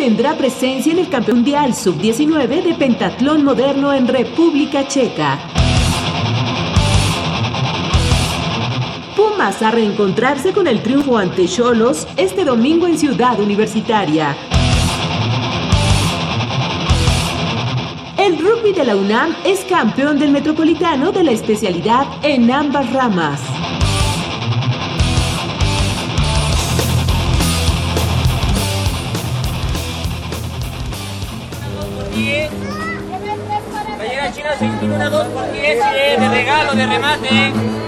Tendrá presencia en el Campeón Mundial Sub-19 de Pentatlón Moderno en República Checa. Pumas a reencontrarse con el triunfo ante Cholos este domingo en Ciudad Universitaria. El rugby de la UNAM es campeón del Metropolitano de la especialidad en ambas ramas. 61 2 por 10 de regalo, de remate.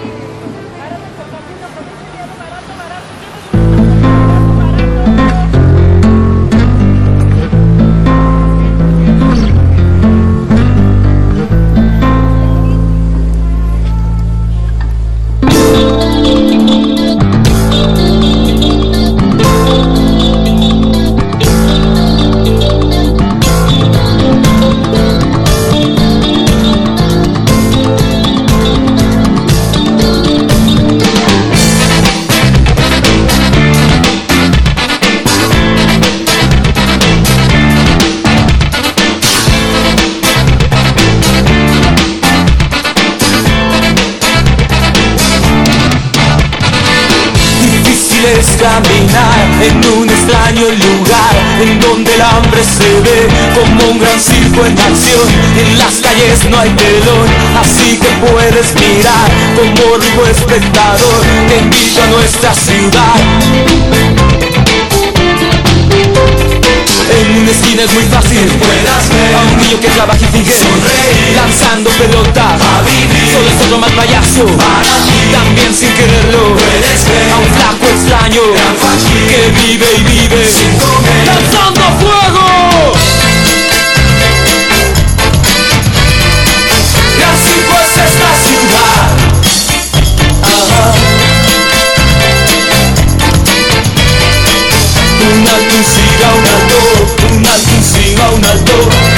Un alto siga un alto, un alto siga un alto. Pues.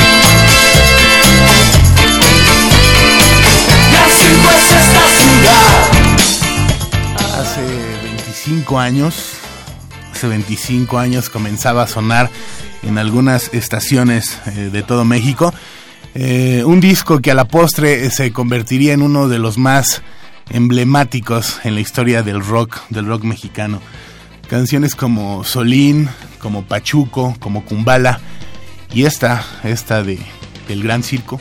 Hace 25 años, hace 25 años comenzaba a sonar en algunas estaciones eh, de todo México. Eh, un disco que a la postre se convertiría en uno de los más emblemáticos en la historia del rock, del rock mexicano. Canciones como Solín, como Pachuco, como Kumbala y esta, esta de El Gran Circo.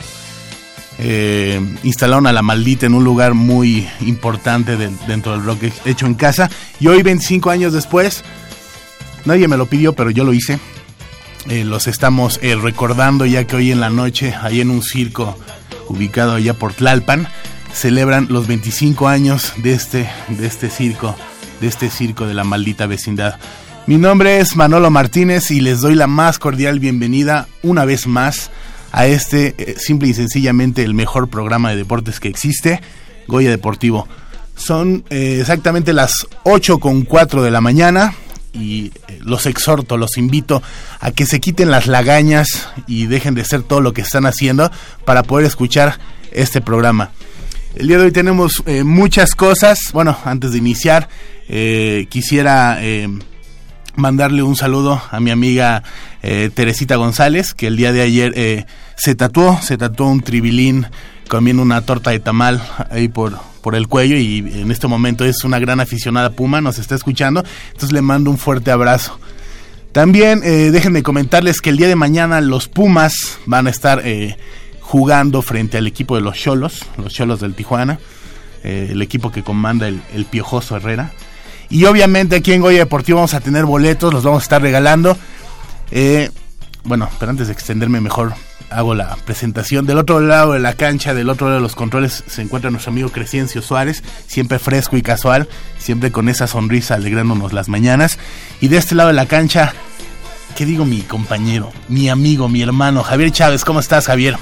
Eh, instalaron a la maldita en un lugar muy importante de, dentro del rock hecho en casa. Y hoy, 25 años después, nadie me lo pidió, pero yo lo hice. Eh, los estamos eh, recordando ya que hoy en la noche, ahí en un circo ubicado allá por Tlalpan, celebran los 25 años de este, de este circo de este circo de la maldita vecindad. Mi nombre es Manolo Martínez y les doy la más cordial bienvenida una vez más a este eh, simple y sencillamente el mejor programa de deportes que existe, Goya Deportivo. Son eh, exactamente las 8 con 4 de la mañana y eh, los exhorto, los invito a que se quiten las lagañas y dejen de hacer todo lo que están haciendo para poder escuchar este programa. El día de hoy tenemos eh, muchas cosas. Bueno, antes de iniciar, eh, quisiera eh, mandarle un saludo a mi amiga Teresita González, que el día de ayer se tatuó, se tatuó un tribilín comiendo una torta de tamal ahí por, por el cuello y en este momento es una gran aficionada Puma, nos está escuchando, entonces le mando un fuerte abrazo. También déjenme comentarles que el día de mañana los Pumas van a estar jugando frente al equipo de los Cholos, los Cholos del Tijuana, eh, el equipo que comanda el, Piojoso Herrera. Y obviamente aquí en Goya Deportivo vamos a tener boletos, los vamos a estar regalando. Eh, bueno, pero antes de extenderme mejor, hago la presentación. Del otro lado de la cancha, del otro lado de los controles, se encuentra nuestro amigo Crescencio Suárez, siempre fresco y casual, siempre con esa sonrisa alegrándonos las mañanas. Y de este lado de la cancha, ¿qué digo mi compañero, mi amigo, mi hermano, Javier Chávez? ¿Cómo estás, Javier?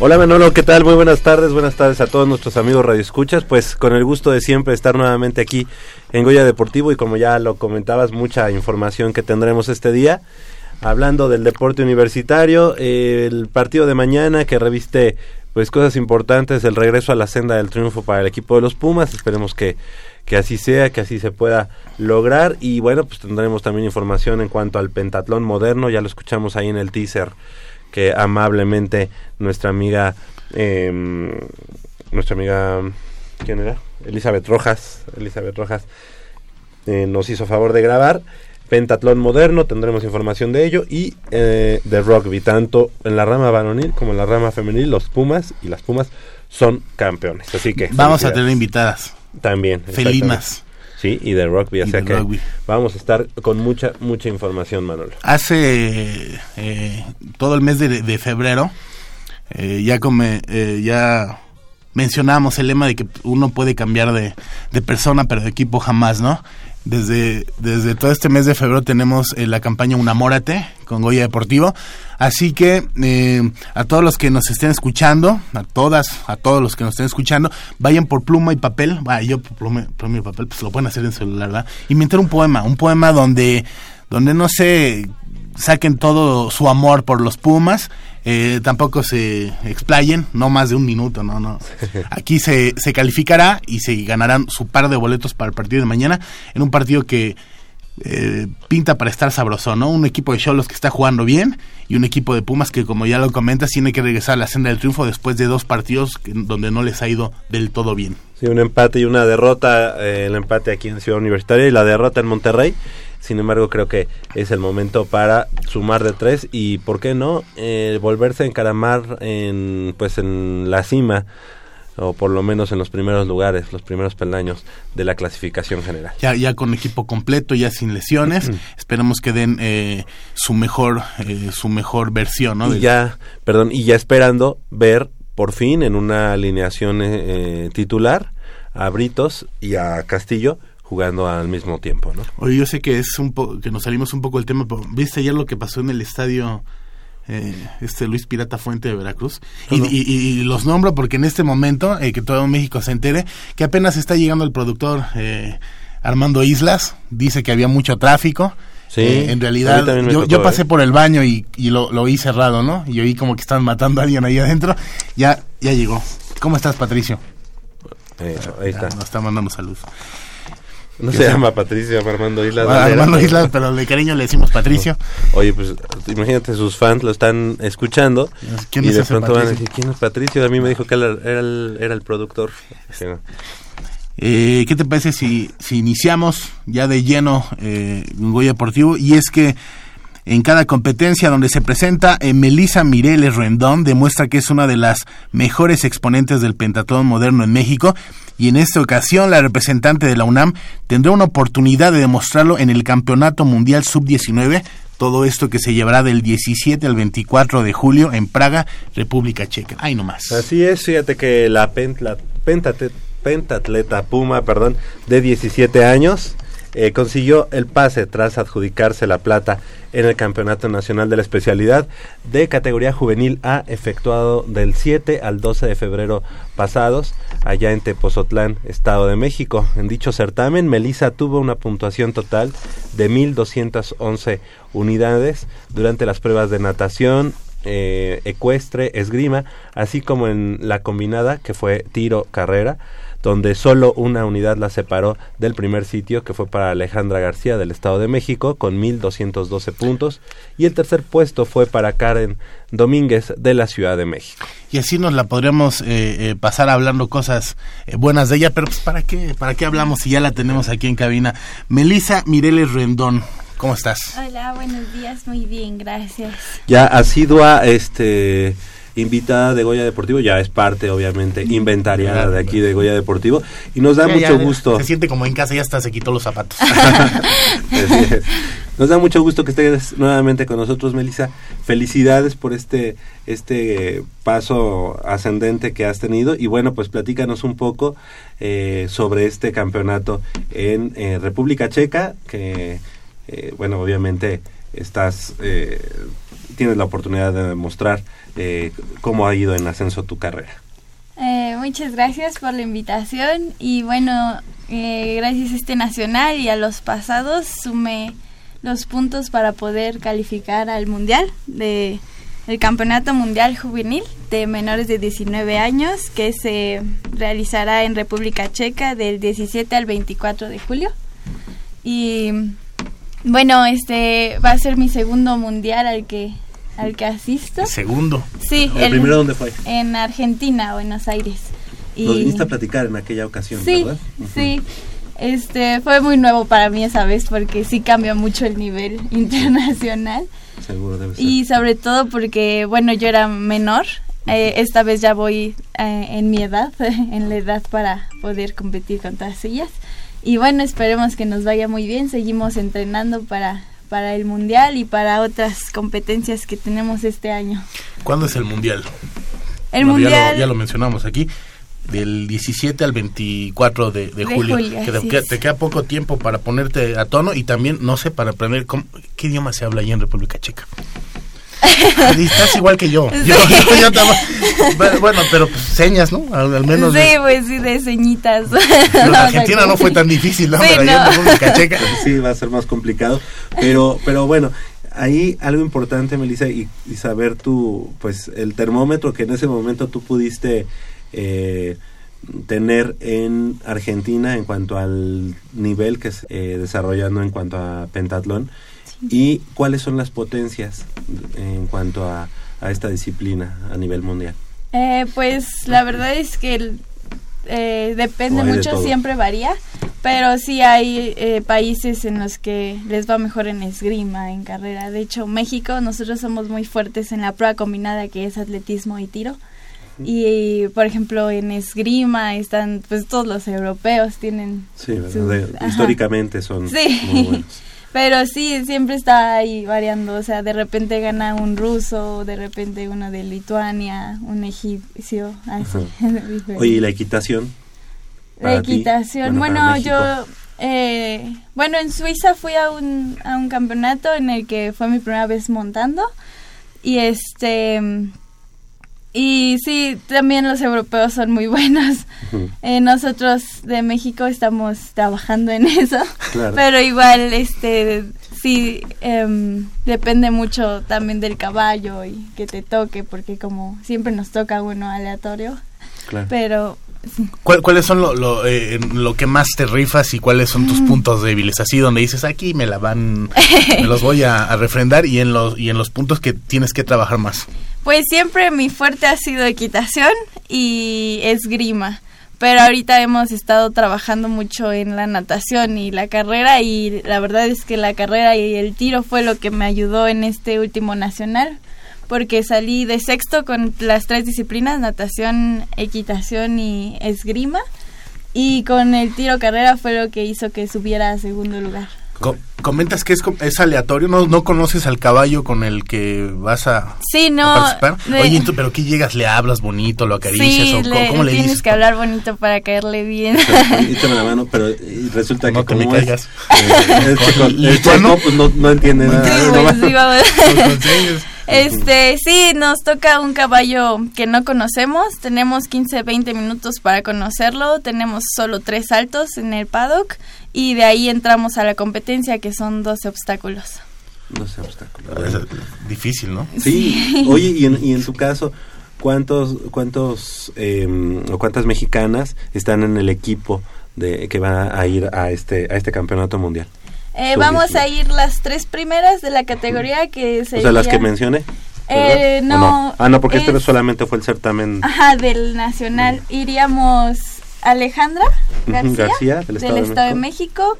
Hola Manolo, ¿qué tal? Muy buenas tardes, buenas tardes a todos nuestros amigos Radio Escuchas. Pues con el gusto de siempre estar nuevamente aquí en Goya Deportivo y como ya lo comentabas, mucha información que tendremos este día. Hablando del deporte universitario, el partido de mañana que reviste pues cosas importantes, el regreso a la senda del triunfo para el equipo de los Pumas, esperemos que, que así sea, que así se pueda lograr y bueno, pues tendremos también información en cuanto al pentatlón moderno, ya lo escuchamos ahí en el teaser que amablemente nuestra amiga, eh, nuestra amiga, ¿quién era? Elizabeth Rojas, Elizabeth Rojas eh, nos hizo favor de grabar. Pentatlón moderno, tendremos información de ello y eh, de rugby, tanto en la rama varonil como en la rama femenil, los Pumas y las Pumas son campeones. Así que vamos a tener invitadas. También. Felinas. Sí, y de rugby, o sea que rugby. vamos a estar con mucha, mucha información, Manuel. Hace eh, todo el mes de, de febrero, eh, ya, come, eh, ya mencionamos el lema de que uno puede cambiar de, de, persona, pero de equipo jamás, ¿no? Desde, desde todo este mes de febrero tenemos eh, la campaña Unamórate con Goya Deportivo. Así que eh, a todos los que nos estén escuchando, a todas, a todos los que nos estén escuchando, vayan por pluma y papel. Vaya, yo por pluma, pluma, y papel, pues lo pueden hacer en celular, ¿verdad? Inventar un poema, un poema donde, donde no sé, saquen todo su amor por los Pumas. Eh, tampoco se explayen, no más de un minuto, no, no. Aquí se, se calificará y se ganarán su par de boletos para el partido de mañana en un partido que eh, pinta para estar sabroso, ¿no? Un equipo de Cholos que está jugando bien y un equipo de Pumas que, como ya lo comentas, tiene que regresar a la senda del triunfo después de dos partidos que, donde no les ha ido del todo bien. Sí, un empate y una derrota, eh, el empate aquí en Ciudad Universitaria y la derrota en Monterrey. Sin embargo, creo que es el momento para sumar de tres y, ¿por qué no?, eh, volverse a encaramar en, pues, en la cima o por lo menos en los primeros lugares, los primeros peldaños de la clasificación general. Ya, ya con equipo completo, ya sin lesiones, esperemos que den eh, su mejor, eh, su mejor versión, ¿no? Y ya, perdón, y ya esperando ver por fin en una alineación eh, titular a Britos y a Castillo jugando al mismo tiempo, ¿no? Oye, yo sé que es un po que nos salimos un poco del tema, pero ¿viste ayer lo que pasó en el estadio eh, este Luis Pirata Fuente de Veracruz. Y, y, y, los nombro porque en este momento, eh, que todo México se entere, que apenas está llegando el productor eh, Armando Islas, dice que había mucho tráfico. Sí, eh, en realidad, yo, tocó, yo, pasé por el baño y, y lo, lo, vi cerrado, ¿no? Y oí como que estaban matando a alguien ahí adentro. Ya, ya llegó. ¿Cómo estás, Patricio? Eh, ahí está. Nos está mandando salud. No se llama Patricio Armando Islas. Bueno, Armando Islas, pero de cariño le decimos Patricio. Oye, pues imagínate, sus fans lo están escuchando. ¿Quién y es de pronto van a decir, ¿quién es Patricio? A mí me dijo que era, era, el, era el, productor. No. Eh, ¿Qué te parece si, si iniciamos ya de lleno eh, un Goya Deportivo? Y es que en cada competencia donde se presenta, eh, Melissa Mireles Rendón demuestra que es una de las mejores exponentes del pentatlón moderno en México y en esta ocasión la representante de la UNAM tendrá una oportunidad de demostrarlo en el Campeonato Mundial Sub-19, todo esto que se llevará del 17 al 24 de julio en Praga, República Checa. Ay, nomás. Así es, fíjate que la, pentatleta Puma, perdón, de 17 años, eh, consiguió el pase tras adjudicarse la plata en el Campeonato Nacional de la Especialidad de categoría juvenil A efectuado del 7 al 12 de febrero pasados allá en Tepozotlán, Estado de México. En dicho certamen, Melissa tuvo una puntuación total de 1.211 unidades durante las pruebas de natación, eh, ecuestre, esgrima, así como en la combinada que fue tiro-carrera donde solo una unidad la separó del primer sitio, que fue para Alejandra García del Estado de México, con 1.212 puntos, y el tercer puesto fue para Karen Domínguez de la Ciudad de México. Y así nos la podríamos eh, eh, pasar hablando cosas eh, buenas de ella, pero pues ¿para qué? ¿Para qué hablamos si ya la tenemos aquí en cabina? Melisa Mireles Rendón. ¿Cómo estás? Hola, buenos días, muy bien, gracias. Ya asidua, este invitada de Goya Deportivo, ya es parte obviamente inventariada de aquí de Goya Deportivo y nos da Ya, mucho ya, gusto. Se siente como en casa, ya hasta se quitó los zapatos. Nos da mucho gusto que estés nuevamente con nosotros, Melissa. Felicidades por este, este paso ascendente que has tenido. Y bueno, pues platícanos un poco eh, sobre este campeonato en eh, República Checa, que, eh, bueno, obviamente estás, eh, tienes la oportunidad de demostrar eh, cómo ha ido en ascenso tu carrera. Eh, muchas gracias por la invitación y bueno, eh, gracias a este nacional y a los pasados sumé los puntos para poder calificar al mundial de el campeonato mundial juvenil de menores de 19 años que se realizará en República Checa del 17 al 24 de julio y bueno este va a ser mi segundo mundial al que al que asisto Segundo. sí ¿El primero dónde fue? en Argentina Buenos Aires Nos viniste a platicar en aquella ocasión, Sí, ¿verdad? sí. Este fue muy nuevo para mí esa vez porque sí cambia mucho el nivel internacional Seguro debe ser. y sobre todo porque bueno yo era menor. eh, esta vez ya voy eh, en mi edad, en la edad para poder competir con todas ellas. Y bueno, esperemos que nos vaya muy bien. Seguimos entrenando para, para el mundial y para otras competencias que tenemos este año. ¿Cuándo es el mundial? El Bueno, ya mundial. lo- Ya lo, mencionamos aquí. Del 17 al 24 de, de De julio. julio, que te, queda poco tiempo para ponerte a tono y también, no sé, para aprender cómo- qué idioma se habla ahí en República Checa. Y Estás igual que yo. Yo- yo estaba- bueno, pero pues, señas, ¿no? Al, al menos. sí, de- pues sí, de ceñitas. pero en Argentina no fue tan difícil, ¿no? Sí, Pero no. República Checa. sí va a ser más complicado pero pero bueno ahí algo importante Melissa y, y saber tu pues el termómetro que en ese momento tú pudiste eh, tener en Argentina en cuanto al nivel que es eh, desarrollando en cuanto a pentatlón y cuáles son las potencias en cuanto a, a esta disciplina a nivel mundial Eh, pues la verdad es que el- eh, depende de mucho, siempre varía, pero sí hay eh, países en los que les va mejor en esgrima, en carrera. De hecho, México, nosotros somos muy fuertes en la prueba combinada que es atletismo y tiro. Y, por ejemplo, en esgrima están, pues todos los europeos tienen... sí ¿verdad? su- De- ajá. históricamente son Sí. muy buenos Pero sí, siempre está ahí variando. O sea, de repente gana un ruso, de repente uno de Lituania, un egipcio, así. oye y la equitación La ti? equitación. Bueno, Bueno, yo, eh, bueno, en Suiza fui a un, a un campeonato en el que fue mi primera vez montando. Y este, y sí, también los europeos son muy buenos. Eh, nosotros de México estamos trabajando en eso. Claro. Pero igual, este, sí, em, depende mucho también del caballo y que te toque, porque como siempre nos toca uno aleatorio. Claro. Pero sí. ¿Cuál- ¿Cuáles son lo, lo, eh, lo que más te rifas y cuáles son Mm. tus puntos débiles? Así donde dices, aquí me la van, me los voy a, a refrendar y en, los, y en los puntos que tienes que trabajar más. Pues siempre mi fuerte ha sido equitación y esgrima. Pero ahorita hemos estado trabajando mucho en la natación y la carrera y la verdad es que la carrera y el tiro fue lo que me ayudó en este último nacional porque salí de sexto con las tres disciplinas, natación, equitación y esgrima y con el tiro carrera fue lo que hizo que subiera a segundo lugar. Co- comentas que es, es aleatorio, ¿no, no conoces al caballo con el que vas a, Sí, a no. participar. de- Oye, ¿tú- pero ¿qué llegas? ¿Le hablas bonito? ¿Lo acaricias? sí, o le- cómo le tienes dices? que hablar bonito para caerle bien. Échame la mano, pero resulta No que te me como es, caigas. eh, el chico, pues no, no entiende nada. Pues, sí, vamos. Los consejos. Este, sí, nos toca un caballo que no conocemos. Tenemos 15, 20 minutos para conocerlo. Tenemos solo tres saltos en el paddock. Y de ahí entramos a la competencia, que son 12 obstáculos. No sé, obstáculo. Es difícil, ¿no? Sí, oye, y en, y en tu caso, ¿cuántos, cuántos eh, o cuántas mexicanas están en el equipo de que va a ir a este a este campeonato mundial? Eh, vamos a 19. ir las tres primeras de la categoría que O sería... sea, las que mencioné. Eh, ¿O no, Ah, no, porque este es- solamente fue el certamen Ajá, del nacional. Iríamos Alejandra García, García, del Estado de Estado de México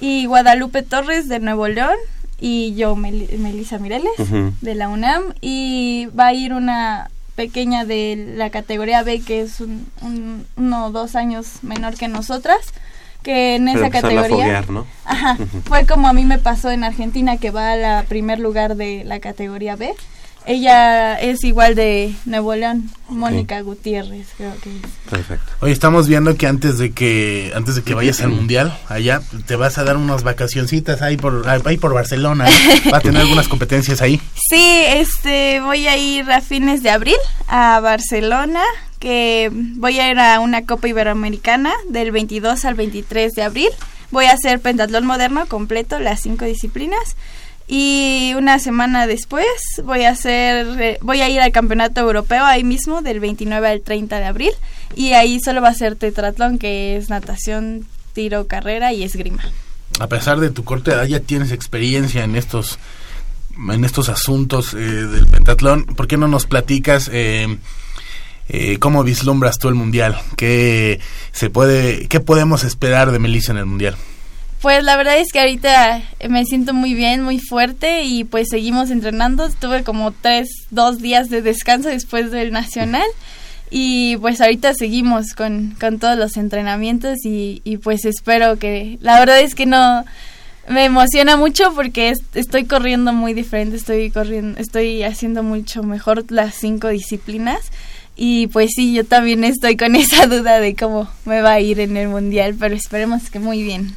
y Guadalupe Torres de Nuevo León y yo, Mel- Melisa Mireles de la UNAM y va a ir una pequeña de la categoría B que es un, un- uno o dos años menor que nosotras que en esa a categoría foguear, ¿no? Ajá, fue como a mí me pasó en Argentina que va a la primer lugar de la categoría B. Ella es igual de Nuevo León, Mónica Gutiérrez, creo que es. Perfecto. Hoy estamos viendo que antes de que antes de que vayas al mundial allá te vas a dar unas vacacioncitas ahí por ahí por Barcelona. Va a tener algunas competencias ahí. Sí, este, voy a ir a fines de abril a Barcelona, que voy a ir a una Copa Iberoamericana del 22 al 23 de abril. Voy a hacer pentatlón moderno completo, las cinco disciplinas. Y una semana después voy a hacer, eh, voy a ir al campeonato europeo ahí mismo del 29 al 30 de abril y ahí solo va a ser tetratlón que es natación, tiro, carrera y esgrima. A pesar de tu corta edad ya tienes experiencia en estos en estos asuntos eh, del pentatlón. ¿Por qué no nos platicas eh, eh, cómo vislumbras tú el mundial? ¿Qué se puede qué podemos esperar de Melissa en el mundial? Pues la verdad es que ahorita me siento muy bien, muy fuerte y pues seguimos entrenando. Tuve como tres, dos días de descanso después del nacional y pues ahorita seguimos con, con todos los entrenamientos y, pues espero que... La verdad es que no... Me emociona mucho porque es- estoy corriendo muy diferente, estoy corriendo, estoy haciendo mucho mejor las cinco disciplinas y pues sí, yo también estoy con esa duda de cómo me va a ir en el mundial, pero esperemos que muy bien.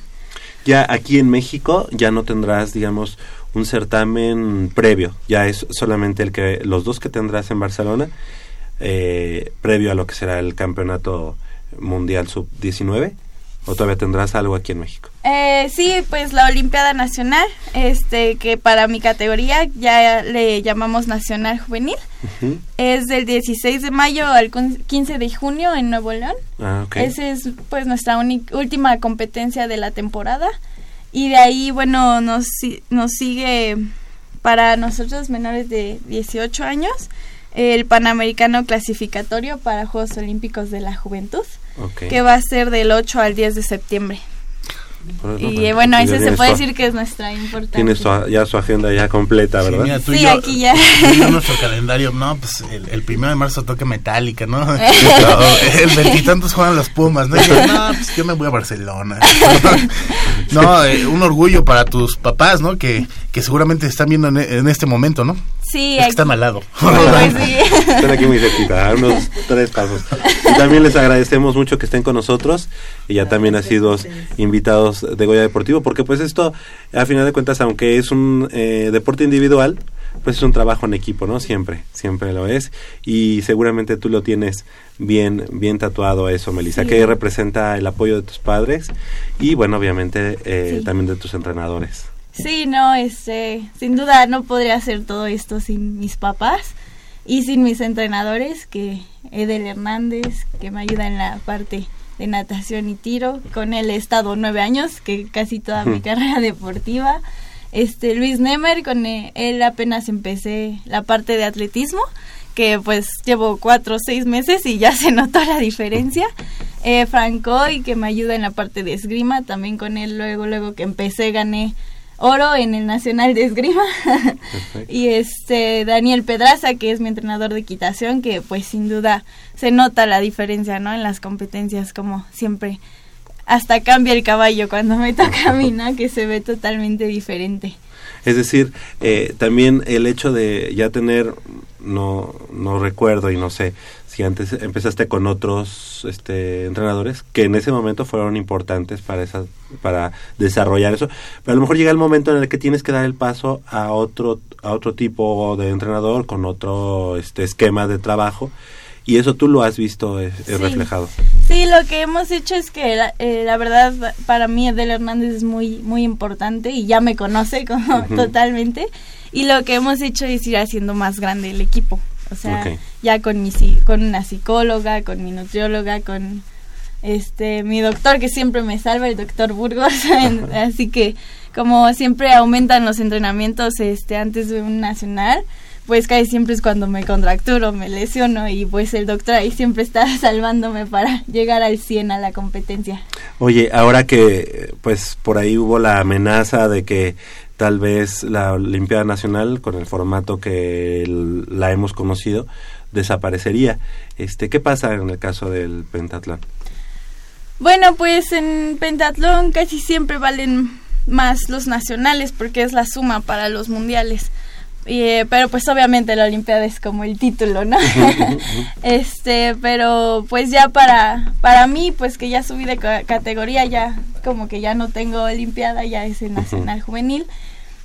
Ya aquí en México ya no tendrás, digamos, un certamen previo. Ya es solamente el que los dos que tendrás en Barcelona, eh, previo a lo que será el campeonato mundial sub 19. ¿O todavía tendrás algo aquí en México? Eh, sí, pues la Olimpiada Nacional, este que para mi categoría ya le llamamos Nacional Juvenil, es del 16 de mayo al cun- 15 de junio en Nuevo León. Ah, ok. Esa es pues nuestra última competencia de la temporada y de ahí bueno nos nos sigue para nosotros menores de 18 años el Panamericano clasificatorio para Juegos Olímpicos de la Juventud Ok. que va a ser del 8 al 10 de septiembre. Bueno, Y bueno, eh, bueno, ese se puede tu- decir que es nuestra importante. Tienes tu- ya su agenda ya completa, Sí, ¿verdad? mira, tú y Sí, yo- aquí ya. tú y yo nuestro calendario, no, pues el, el primero de marzo toca Metallica, ¿no? el veintitantos juegan los Pumas, ¿no? Y yo, no, pues yo me voy a Barcelona. no, eh, un orgullo para tus papás, ¿no? Que, que seguramente están viendo en, en este momento, ¿no? Sí, Es que aquí- están al lado. Pues sí. Están aquí muy cerquita, a unos tres pasos. Y también les agradecemos mucho que estén con nosotros y ya también han sido invitados de Goya Deportivo, porque pues esto, a final de cuentas, aunque es un eh, deporte individual, pues es un trabajo en equipo, ¿no? Siempre, siempre lo es. Y seguramente tú lo tienes bien, bien tatuado a eso, Melissa, Sí. que representa el apoyo de tus padres y, bueno, obviamente eh, Sí. también de tus entrenadores. Sí, no, este, sin duda no podría hacer todo esto sin mis papás y sin mis entrenadores, que Edel Hernández, que me ayuda en la parte de natación y tiro. Con él he estado nueve años, que casi toda mi carrera deportiva. Este, Luis Nemer, con e- él apenas empecé la parte de atletismo, que pues llevo cuatro o seis meses y ya se notó la diferencia. Eh, Francoy, que me ayuda en la parte de esgrima, también con él luego, luego que empecé gané oro en el Nacional de Esgrima. y este Daniel Pedraza, que es mi entrenador de equitación, que pues sin duda se nota la diferencia, ¿no? En las competencias, como siempre. Hasta cambia el caballo cuando me toca a mí, ¿no? Que se ve totalmente diferente. Es decir, eh, también el hecho de ya tener, no, no recuerdo y no sé si antes empezaste con otros este, entrenadores que en ese momento fueron importantes para esa, para desarrollar eso, pero a lo mejor llega el momento en el que tienes que dar el paso a otro, a otro tipo de entrenador con otro este, esquema de trabajo y eso tú lo has visto eh, eh, Sí. reflejado. Sí, lo que hemos hecho es que la, eh, la verdad para mí Edel Hernández es muy muy importante y ya me conoce como totalmente y lo que hemos hecho es ir haciendo más grande el equipo. O sea, ya con mi con una psicóloga, con mi nutrióloga, con este mi doctor que siempre me salva, el doctor Burgos, así que como siempre aumentan los entrenamientos este antes de un nacional, pues casi siempre es cuando me contracturo, me lesiono y pues el doctor ahí siempre está salvándome para llegar al 100 a la competencia. Oye, ahora que pues por ahí hubo la amenaza de que tal vez la Olimpiada Nacional con el formato que el- la hemos conocido desaparecería. Este, ¿qué pasa en el caso del pentatlón? Bueno, pues en pentatlón casi siempre valen más los nacionales porque es la suma para los mundiales. Y, eh, pero pues obviamente la Olimpiada es como el título, ¿no? este, pero pues ya para para mí, pues que ya subí de ca- categoría, ya como que ya no tengo Olimpiada, ya es el nacional juvenil.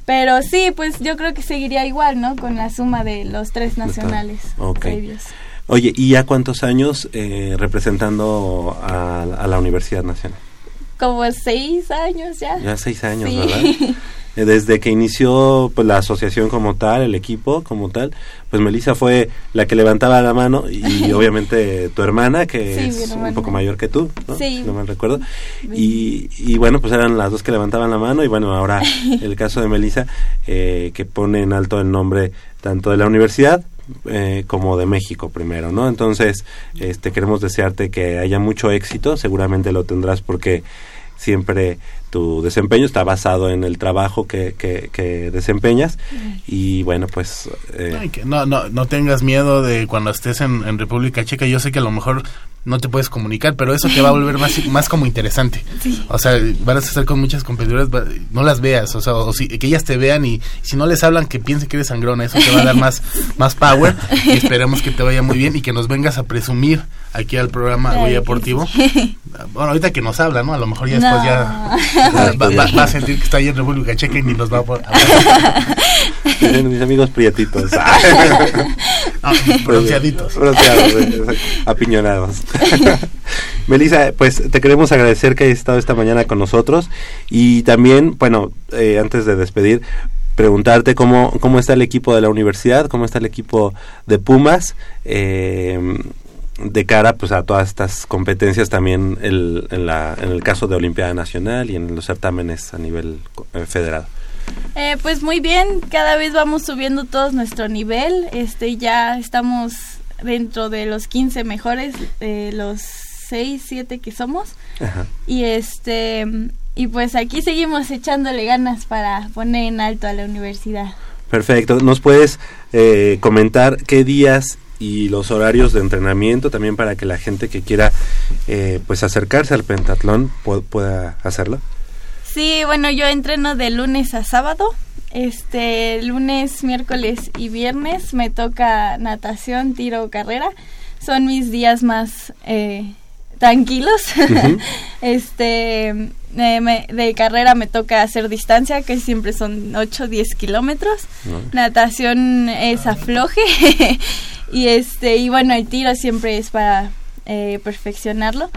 Pero sí, pues yo creo que seguiría igual, ¿no? Con la suma de los tres nacionales previos. Oye, ¿y ya cuántos años eh, representando a, a la Universidad Nacional? Como seis años ya. Ya seis años, Sí. ¿verdad? Eh, Desde que inició pues, la asociación como tal, el equipo como tal, pues Melissa fue la que levantaba la mano y obviamente tu hermana, que Sí, es un poco mayor que tú, ¿no? Sí. Si no mal recuerdo. Y, y bueno, pues eran las dos que levantaban la mano y bueno, ahora el caso de Melissa, eh, que pone en alto el nombre tanto de la universidad eh, como de México primero, ¿no? Entonces, este queremos desearte que haya mucho éxito, seguramente lo tendrás porque siempre tu desempeño está basado en el trabajo que, que, que desempeñas y bueno, pues... eh, Ay, que no, no, no tengas miedo de cuando estés en, en República Checa. Yo sé que a lo mejor no te puedes comunicar, pero eso te va a volver más, más como interesante. O sea, van a estar con muchas competidoras, no las veas, o sea, o si, que ellas te vean y si no les hablan que piensen que eres sangrona, eso te va a dar más, más power y esperemos que te vaya muy bien y que nos vengas a presumir aquí al programa que Deportivo. Bueno, ahorita que nos habla, ¿no? A lo mejor ya después No. ya va, va- va a sentir que está ahí en República Checa y ni nos va a poder mis amigos prietitos. Ah, bronceaditos. Bronceados, eh, apiñonados. Melissa, pues te queremos agradecer que hayas estado esta mañana con nosotros y también, bueno, eh, antes de despedir, preguntarte cómo, cómo está el equipo de la universidad, cómo está el equipo de Pumas, eh, de cara pues a todas estas competencias también el, en, la, en el caso de Olimpiada Nacional y en los certámenes a nivel eh, federal. Eh, pues muy bien, cada vez vamos subiendo todos nuestro nivel. Este, ya estamos dentro de los 15 mejores, eh, los 6, 7 que somos. Ajá. Y este y pues aquí seguimos echándole ganas para poner en alto a la universidad. Perfecto. ¿Nos puedes eh, comentar qué días y los horarios de entrenamiento también para que la gente que quiera eh, pues acercarse al pentatlón pu- pueda hacerlo? Sí, bueno, yo entreno de lunes a sábado. Este, lunes, miércoles y viernes me toca natación, tiro, carrera. Son mis días más eh, tranquilos. Este, eh, me- de carrera me toca hacer distancia, que siempre son 8, 10 kilómetros. ¿no? Natación es afloje. y este, y bueno, el tiro siempre es para eh, perfeccionarlo.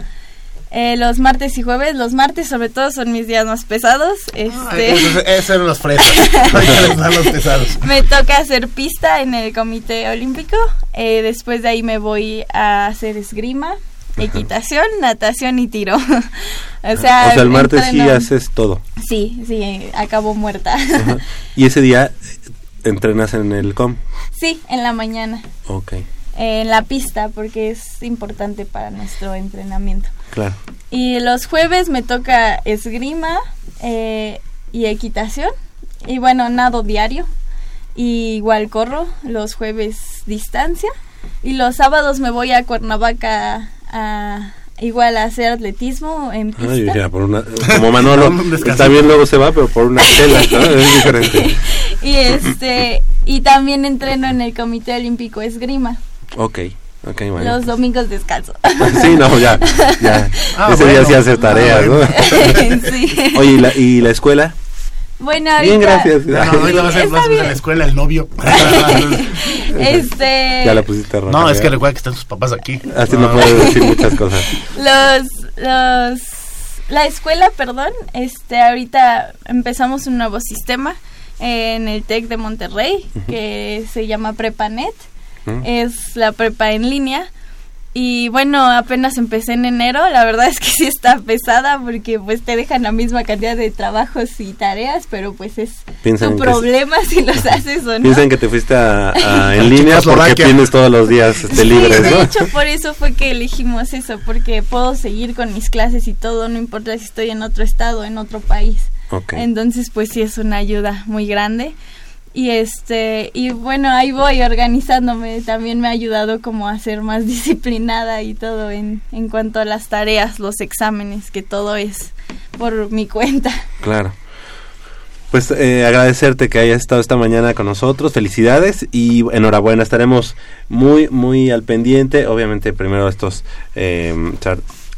Eh, los martes y jueves, los martes sobre todo son mis días más pesados. Ay, Este, esos, esos eran los dan los pesados. me toca hacer pista en el Comité Olímpico. Eh, después de ahí me voy a hacer esgrima, equitación, natación y tiro. o sea, o sea, el martes sí entreno- haces todo. Sí, sí, acabo muerta. Ajá. Y ese día entrenas en el com. sí, en la mañana. Ok, eh, en la pista porque es importante para nuestro entrenamiento. claro. Y los jueves me toca esgrima eh, y equitación. Y bueno, nado diario. Y igual corro los jueves distancia. Y los sábados me voy a Cuernavaca a igual a hacer atletismo en pista. Ay, ya, por una, como Manolo, está bien luego se va, pero por una chela, ¿no? Es diferente. y este y también entreno en el Comité Olímpico Esgrima. Ok, ok, bueno. Los domingos descanso. Sí, no, ya, ya. Ah, Ese día bueno. sí hace tareas, Ah, ¿no? sí. Oye, ¿y la, y la escuela? Bueno, Bien, ahorita- gracias. No, no, ahorita va a ser Está vas a bien. la escuela el novio. Este Ya la pusiste roja. no, es que recuerda que están sus papás aquí. Así no puedes decir muchas cosas. los los la escuela, perdón, este ahorita empezamos un nuevo sistema en el TEC de Monterrey que se llama PrepaNet. Ujú. Es la prepa en línea. Y bueno, apenas empecé en enero, la verdad es que sí está pesada porque pues te dejan la misma cantidad de trabajos y tareas, pero pues es Piensan tu problema si los haces o no. Piensan que te fuiste a, a- en línea porque tienes todos los días este, Sí, libres, de ¿no? hecho por eso fue que elegimos eso, porque puedo seguir con mis clases y todo, no importa si estoy en otro estado, en otro país. Entonces pues sí es una ayuda muy grande. Y este, y bueno, ahí voy organizándome. También me ha ayudado como a ser más disciplinada y todo en, en cuanto a las tareas, los exámenes, que todo es por mi cuenta. Claro. Pues eh, agradecerte que hayas estado esta mañana con nosotros, felicidades y enhorabuena, estaremos muy, muy al pendiente, obviamente primero estos eh,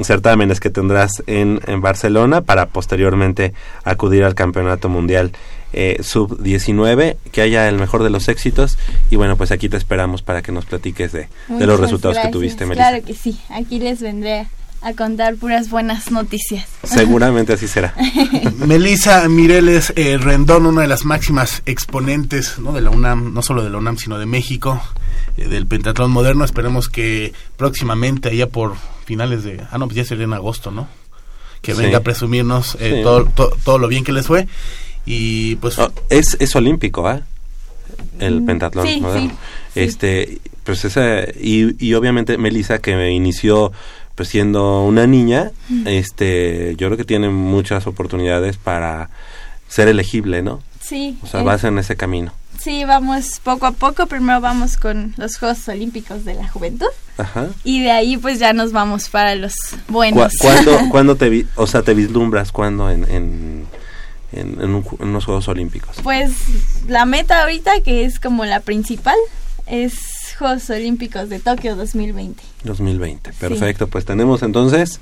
certámenes que tendrás en, en, Barcelona para posteriormente acudir al Campeonato Mundial eh, Sub-19, que haya el mejor de los éxitos y bueno, pues aquí te esperamos para que nos platiques de, de los resultados gracias. que tuviste, Melissa. Claro que sí, aquí les vendré a contar puras buenas noticias. Seguramente así será. Melisa Mireles eh, Rendón, una de las máximas exponentes ¿no? de la UNAM, no solo de la UNAM, sino de México, eh, del pentatlón moderno. Esperemos que próximamente, allá por finales de... Ah, no, pues ya sería en agosto, ¿no? Que venga sí. a presumirnos eh, sí. todo, to, todo lo bien que les fue. Y pues... Oh, es, es olímpico, ¿ah? ¿eh? El pentatlón sí, moderno. Sí, este, pues esa... Y, y obviamente Melissa, que me inició pues siendo una niña, mm. este, yo creo que tiene muchas oportunidades para ser elegible, ¿no? Sí. O sea, eh, vas en ese camino. Sí, vamos poco a poco. Primero vamos con los Juegos Olímpicos de la Juventud. Ajá. Y de ahí pues ya nos vamos para los buenos. ¿Cu ¿Cuándo, ¿cuándo te, vi o sea, te vislumbras cuándo en, en, en, en, un, en unos Juegos Olímpicos? Pues la meta ahorita, que es como la principal, es Juegos Olímpicos de Tokio 2020. 2020, perfecto. Sí. Pues tenemos entonces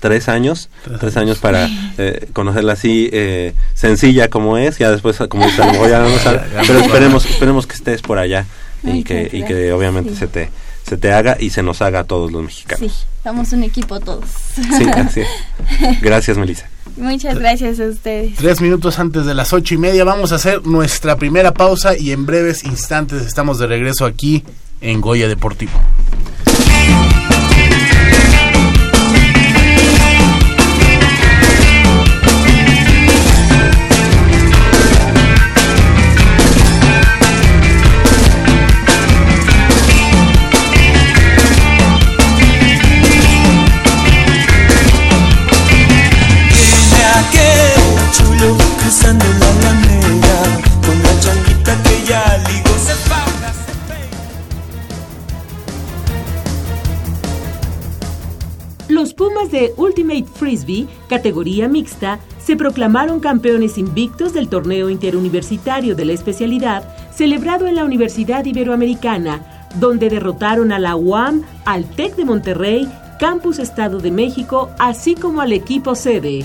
tres años, tres, tres años para eh, conocerla así eh, sencilla como es, ya después como dice, a lo mejor ya no nos sale, pero esperemos, esperemos que estés por allá y que, y que obviamente sí. se te se te haga y se nos haga a todos los mexicanos. Sí, somos un equipo todos. Sí, así es. Gracias, Melissa. Muchas gracias a ustedes. Tres minutos antes de las ocho y media vamos a hacer nuestra primera pausa y en breves instantes estamos de regreso aquí en Goya Deportivo. De Ultimate Frisbee, categoría mixta, se proclamaron campeones invictos del torneo interuniversitario de la especialidad celebrado en la Universidad Iberoamericana, donde derrotaron a la UAM, al TEC de Monterrey, Campus Estado de México, así como al equipo sede.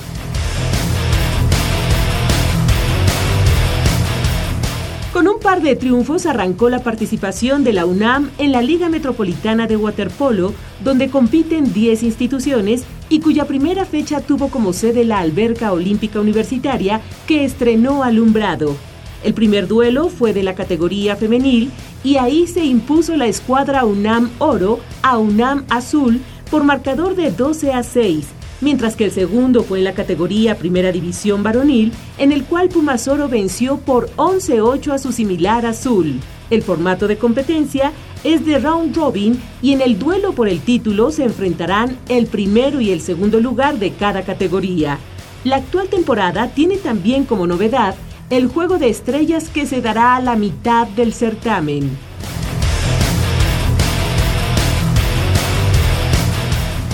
Un par de triunfos arrancó la participación de la UNAM en la Liga Metropolitana de Waterpolo, donde compiten 10 instituciones y cuya primera fecha tuvo como sede la Alberca Olímpica Universitaria que estrenó alumbrado. El primer duelo fue de la categoría femenil y ahí se impuso la escuadra UNAM Oro a UNAM Azul por marcador de 12 a 6 mientras que el segundo fue en la categoría Primera División Varonil, en el cual Pumasoro venció por 11-8 a su similar Azul. El formato de competencia es de round robin y en el duelo por el título se enfrentarán el primero y el segundo lugar de cada categoría. La actual temporada tiene también como novedad el juego de estrellas que se dará a la mitad del certamen.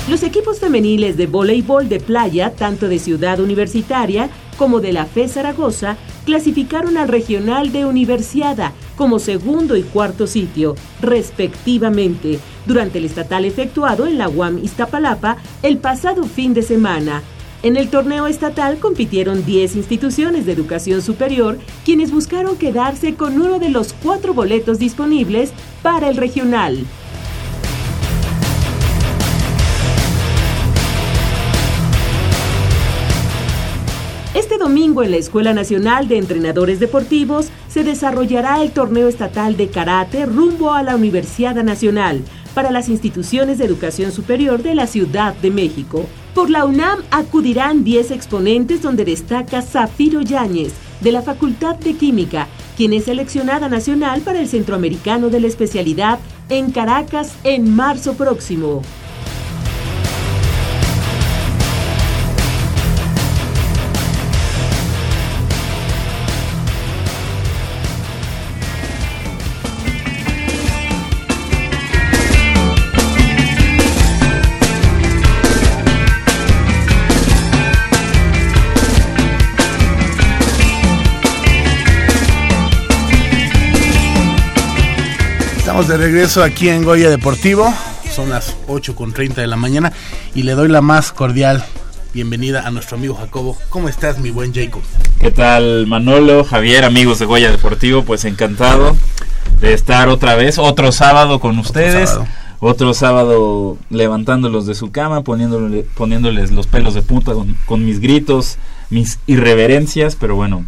Los equipos femeniles de voleibol de playa, tanto de Ciudad Universitaria como de la FE Zaragoza, clasificaron al regional de Universiada como segundo y cuarto sitio, respectivamente, durante el estatal efectuado en la UAM Iztapalapa el pasado fin de semana. En el torneo estatal compitieron 10 instituciones de educación superior, quienes buscaron quedarse con uno de los cuatro boletos disponibles para el regional. Domingo en la Escuela Nacional de Entrenadores Deportivos se desarrollará el torneo estatal de karate rumbo a la Universidad Nacional para las instituciones de educación superior de la Ciudad de México. Por la UNAM acudirán 10 exponentes donde destaca Zafiro Yáñez, de la Facultad de Química, quien es seleccionada nacional para el Centroamericano de la Especialidad en Caracas en marzo próximo. Estamos de regreso aquí en Goya Deportivo. Son las 8 con 30 de la mañana y le doy la más cordial bienvenida a nuestro amigo Jacobo. ¿Cómo estás, mi buen Jacob? ¿Qué tal, Manolo, Javier, amigos de Goya Deportivo? Pues encantado de estar otra vez, otro sábado con ustedes. sábado. Otro sábado levantándolos de su cama, poniéndole, poniéndoles los pelos de punta con, con mis gritos, mis irreverencias, pero bueno,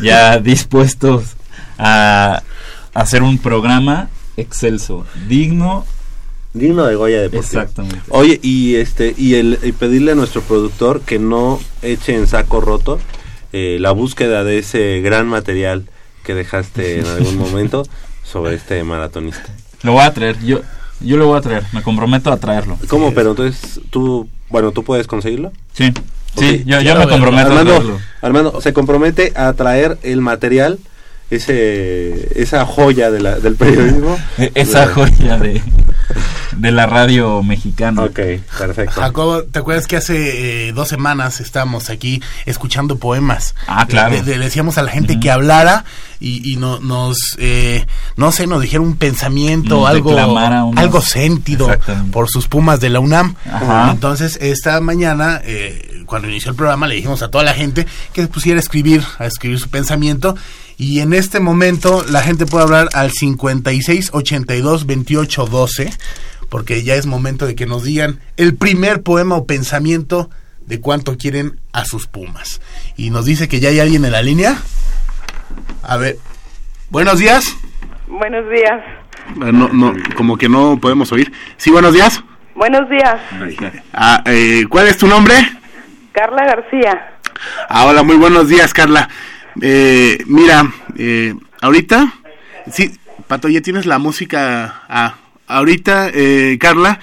ya dispuestos a hacer un programa excelso, digno. Digno de Goya Deportivo. Exactamente. Oye, y este y el y pedirle a nuestro productor que no eche en saco roto eh, la búsqueda de ese gran material que dejaste en algún momento sobre este maratonista. Lo voy a traer, yo, yo lo voy a traer, me comprometo a traerlo. ¿Cómo? Pero entonces tú, bueno, tú puedes conseguirlo. Sí, sí, yo, me comprometo a Armando, traerlo. Armando se compromete a traer el material, ese esa joya de la, del periodismo. E- Esa joya de, de la radio mexicana. Ok, perfecto. Jacobo, ¿te acuerdas que hace eh, dos semanas estábamos aquí escuchando poemas? Ah, claro. Le, le decíamos a la gente que hablara y, y no, nos, eh, no sé, nos dijera un pensamiento, Nos algo, declamara unos- algo sentido por sus pumas de la UNAM. Ajá. Entonces, esta mañana, eh, cuando inició el programa, le dijimos a toda la gente que se pusiera a escribir, a escribir su pensamiento. Y en este momento la gente puede hablar al 56 82 28 12, porque ya es momento de que nos digan el primer poema o pensamiento de cuánto quieren a sus pumas. Y nos dice que ya hay alguien en la línea. A ver, buenos días. Buenos días. No, no, como que no podemos oír. Sí, buenos días. Buenos días. Ah, eh, ¿Cuál es tu nombre? Carla García. Ah, hola, muy buenos días, Carla. Eh, mira, eh, ahorita, sí, Pato, ya tienes la música. Ah, ahorita, eh, Carla,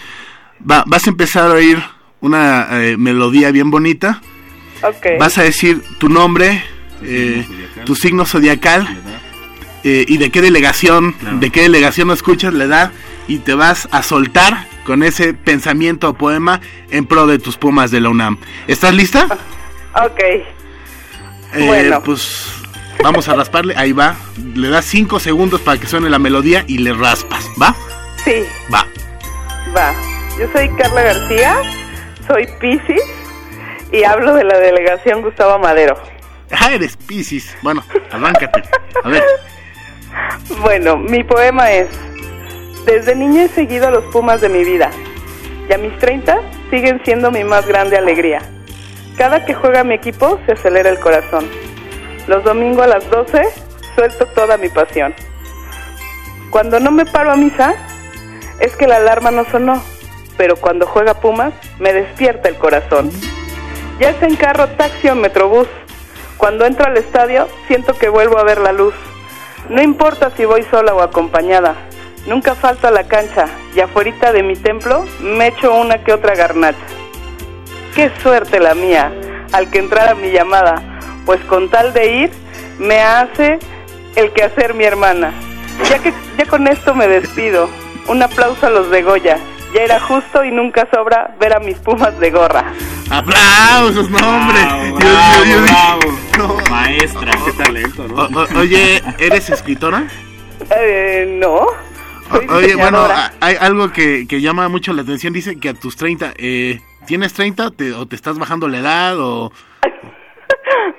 va- vas a empezar a oír una eh, melodía bien bonita. Ok. Vas a decir tu nombre, eh, tu signo zodiacal eh, y de qué delegación, de qué delegación escuchas la edad y te vas a soltar con ese pensamiento o poema en pro de tus pumas de la UNAM. ¿Estás lista? Ok. Eh, Bueno. Pues vamos a rasparle, ahí va. Le das cinco segundos para que suene la melodía y le raspas, ¿va? Sí, Va. va. Yo soy Carla García, soy Piscis y hablo de la delegación Gustavo Madero. Ah, eres Piscis. Bueno, arráncate. A ver. Bueno, mi poema es, desde niña he seguido a los Pumas de mi vida y a mis 30 siguen siendo mi más grande alegría. Cada que juega mi equipo se acelera el corazón. Los domingos a las 12 suelto toda mi pasión. Cuando no me paro a misa es que la alarma no sonó, pero cuando juega Pumas me despierta el corazón. Ya sea en carro, taxi o metrobús, cuando entro al estadio siento que vuelvo a ver la luz. No importa si voy sola o acompañada, nunca falto a la cancha y afuera de mi templo me echo una que otra garnacha. Qué suerte la mía al que entrara mi llamada, pues con tal de ir me hace el que hacer mi hermana. Ya que ya con esto me despido. Un aplauso a los de Goya. Ya era justo y nunca sobra ver a mis pumas de gorra. ¡Aplausos, no, hombre! Bravo, bravo, no. Maestra. Qué talento, ¿no? O- o- oye, ¿eres escritora? Eh, no. Soy oye, bueno, hay algo que, que llama mucho la atención. Dice que a tus 30, eh, ¿tienes 30 te- o te estás bajando la edad o...?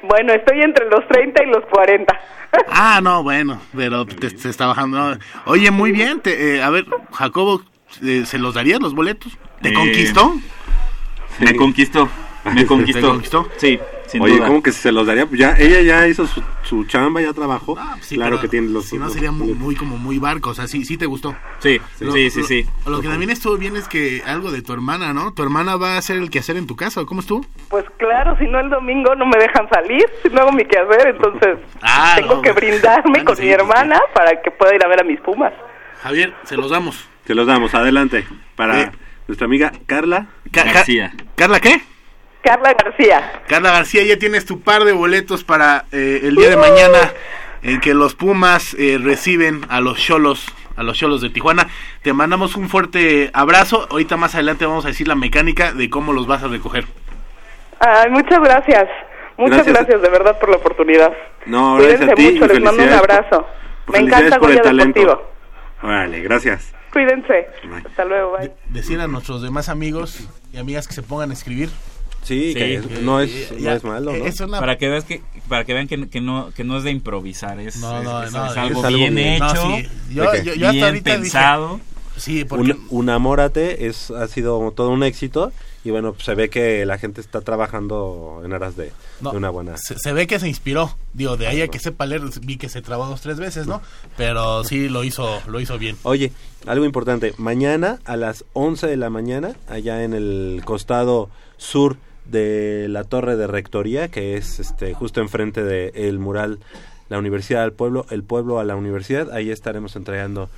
Bueno, estoy entre los 30 y los 40. Ah, no, bueno, pero te, te está bajando. Oye, muy bien. te- eh, a ver, Jacobo, eh, ¿se los darías los boletos? ¿Te Eh, conquistó? Me conquistó. Me conquistó. ¿Te conquistó? Sí, sin Oye, duda. ¿cómo que se los daría? Pues ya, ella ya hizo su, su chamba, ya trabajó. Ah, sí, claro que tiene los... Si no, los- sería muy, muy como muy barco. O sea, sí, sí te gustó. Sí, Lo- sí, sí, lo- sí. Lo que también estuvo bien es que algo de tu hermana, ¿no? Tu hermana va a hacer el quehacer en tu casa. ¿o ¿Cómo estuvo? Pues claro, si no el domingo no me dejan salir, si no hago mi quehacer, entonces Ah, tengo no, que brindarme con sí, mi sí, sí. hermana para que pueda ir a ver a mis pumas. Javier, se los damos. Te los damos, adelante. Para Eh. nuestra amiga Carla. Ca- Ca- García. ¿Carla qué? Carla García. Carla García, ya tienes tu par de boletos para eh, el día de mañana en que los Pumas eh, reciben a los Cholos, a los Cholos de Tijuana. Te mandamos un fuerte abrazo. Ahorita más adelante vamos a decir la mecánica de cómo los vas a recoger. Ay, muchas gracias. Muchas Gracias. gracias, de verdad por la oportunidad. No, gracias Cuídense a ti mucho, y les mando un abrazo. por- Me encanta por el Goya talento. Deportivo. Vale, gracias. Cuídense. Hasta luego, bye. Decir a nuestros demás amigos y amigas que se pongan a escribir. Sí, Sí. que es- no, es, no ya, es malo, ¿no? Es una Para que veas que para que vean que, que no que no es de improvisar, es, No, no, es, no, es es algo algo bien bien- hecho, No, sí. Yo, yo, yo hasta bien ahorita dije- pensado. sí, porque Un, Unamórate es, ha sido todo un éxito y bueno, pues, se ve que la gente está trabajando en aras de, no, de una buena... se, se ve que se inspiró. Digo, de ahí a que sepa leer, vi que se trabó dos, tres veces, ¿no? Pero sí lo hizo, lo hizo bien. Oye, algo importante, mañana a las 11 de la mañana, allá en el costado sur de la torre de rectoría, que es este justo enfrente del mural La Universidad al Pueblo, el pueblo a la universidad, ahí estaremos entregando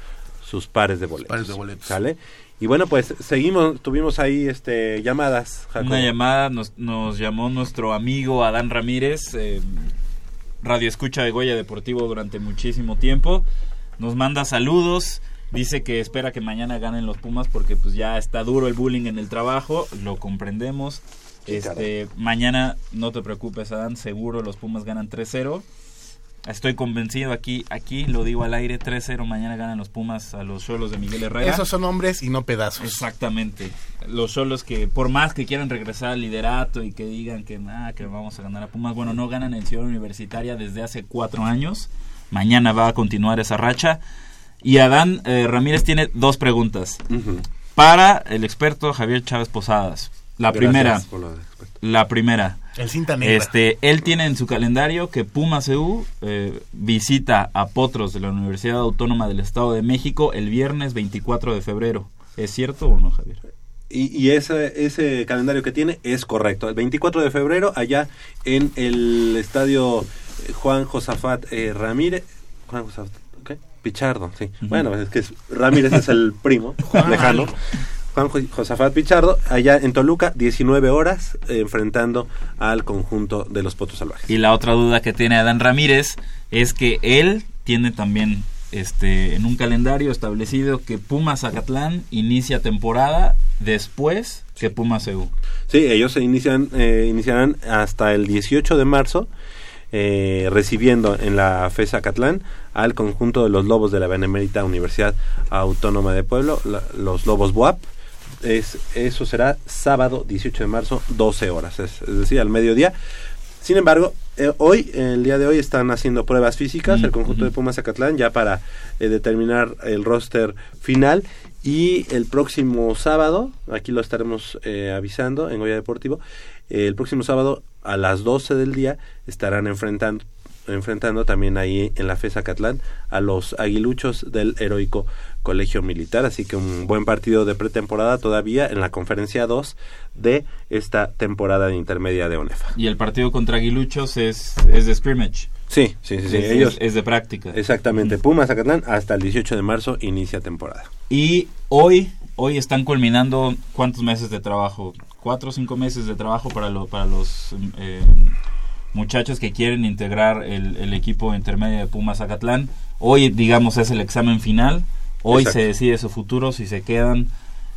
sus pares de boletos. pares de boletos. ¿Sale? Y bueno, pues seguimos, tuvimos ahí este llamadas. Una llamada nos, nos llamó nuestro amigo Adán Ramírez, eh, radio escucha de Goya Deportivo durante muchísimo tiempo. Nos manda saludos, dice que espera que mañana ganen los Pumas porque pues ya está duro el bullying en el trabajo, lo comprendemos. Este, mañana no te preocupes, Adán, seguro los Pumas ganan 3-0. Estoy convencido aquí, aquí lo digo al aire, 3-0 mañana ganan los Pumas a los solos de Miguel Herrera. Esos son hombres y no pedazos. Exactamente. Los solos que, por más que quieran regresar al liderato y que digan que, nada que vamos a ganar a Pumas, bueno, no ganan en Ciudad Universitaria desde hace cuatro años. Mañana va a continuar esa racha. Y Adán eh, Ramírez tiene dos preguntas. Para el experto Javier Chávez Posadas. La Gracias primera, por lo la primera. El cinta negra. Este, él tiene en su calendario que Pumas EU eh, visita a Potros de la Universidad Autónoma del Estado de México el viernes 24 de febrero. ¿Es cierto o no, Javier? Y, y ese, ese calendario que tiene es correcto. El 24 de febrero, allá en el estadio eh, Juan Josafat eh, Ramírez. Juan Josafat, ¿qué? Pichardo, sí. Bueno, es que es- Ramírez es el primo lejano. Juan Jo- Josafat Pichardo, allá en Toluca, 19 horas, eh, enfrentando al conjunto de los Potos Salvajes. Y la otra duda que tiene Adán Ramírez es que él tiene también este en un calendario establecido que Pumas Zacatlán inicia temporada después que Pumas EU. Sí, ellos se inician, eh, iniciarán hasta el 18 de marzo, eh, recibiendo en la FESA Catlán al conjunto de los Lobos de la Benemérita Universidad Autónoma de Pueblo, la- los Lobos BUAP. Es, eso será sábado 18 de marzo, 12 horas, es, es decir, al mediodía. Sin embargo, eh, hoy, el día de hoy, están haciendo pruebas físicas, el conjunto de Pumas Zacatlán, ya para eh, determinar el roster final. Y el próximo sábado, aquí lo estaremos eh, avisando en Goya Deportivo, eh, el próximo sábado a las 12 del día estarán enfrentando enfrentando también ahí en la FESA Catlán a los aguiluchos del heroico colegio militar, así que un buen partido de pretemporada todavía en la conferencia 2 de esta temporada de intermedia de ONEFA. Y el partido contra Aguiluchos es, es de scrimmage. Sí, sí, sí, sí, Es, ellos es- de práctica. exactamente, Pumas Zacatlán hasta el 18 de marzo inicia temporada. Y hoy, hoy están culminando cuántos meses de trabajo, cuatro o cinco meses de trabajo para, lo- para los eh, muchachos que quieren integrar el, el equipo intermedio de Pumas Zacatlán. Hoy, digamos, es el examen final. Hoy Exacto. se decide su futuro, si se quedan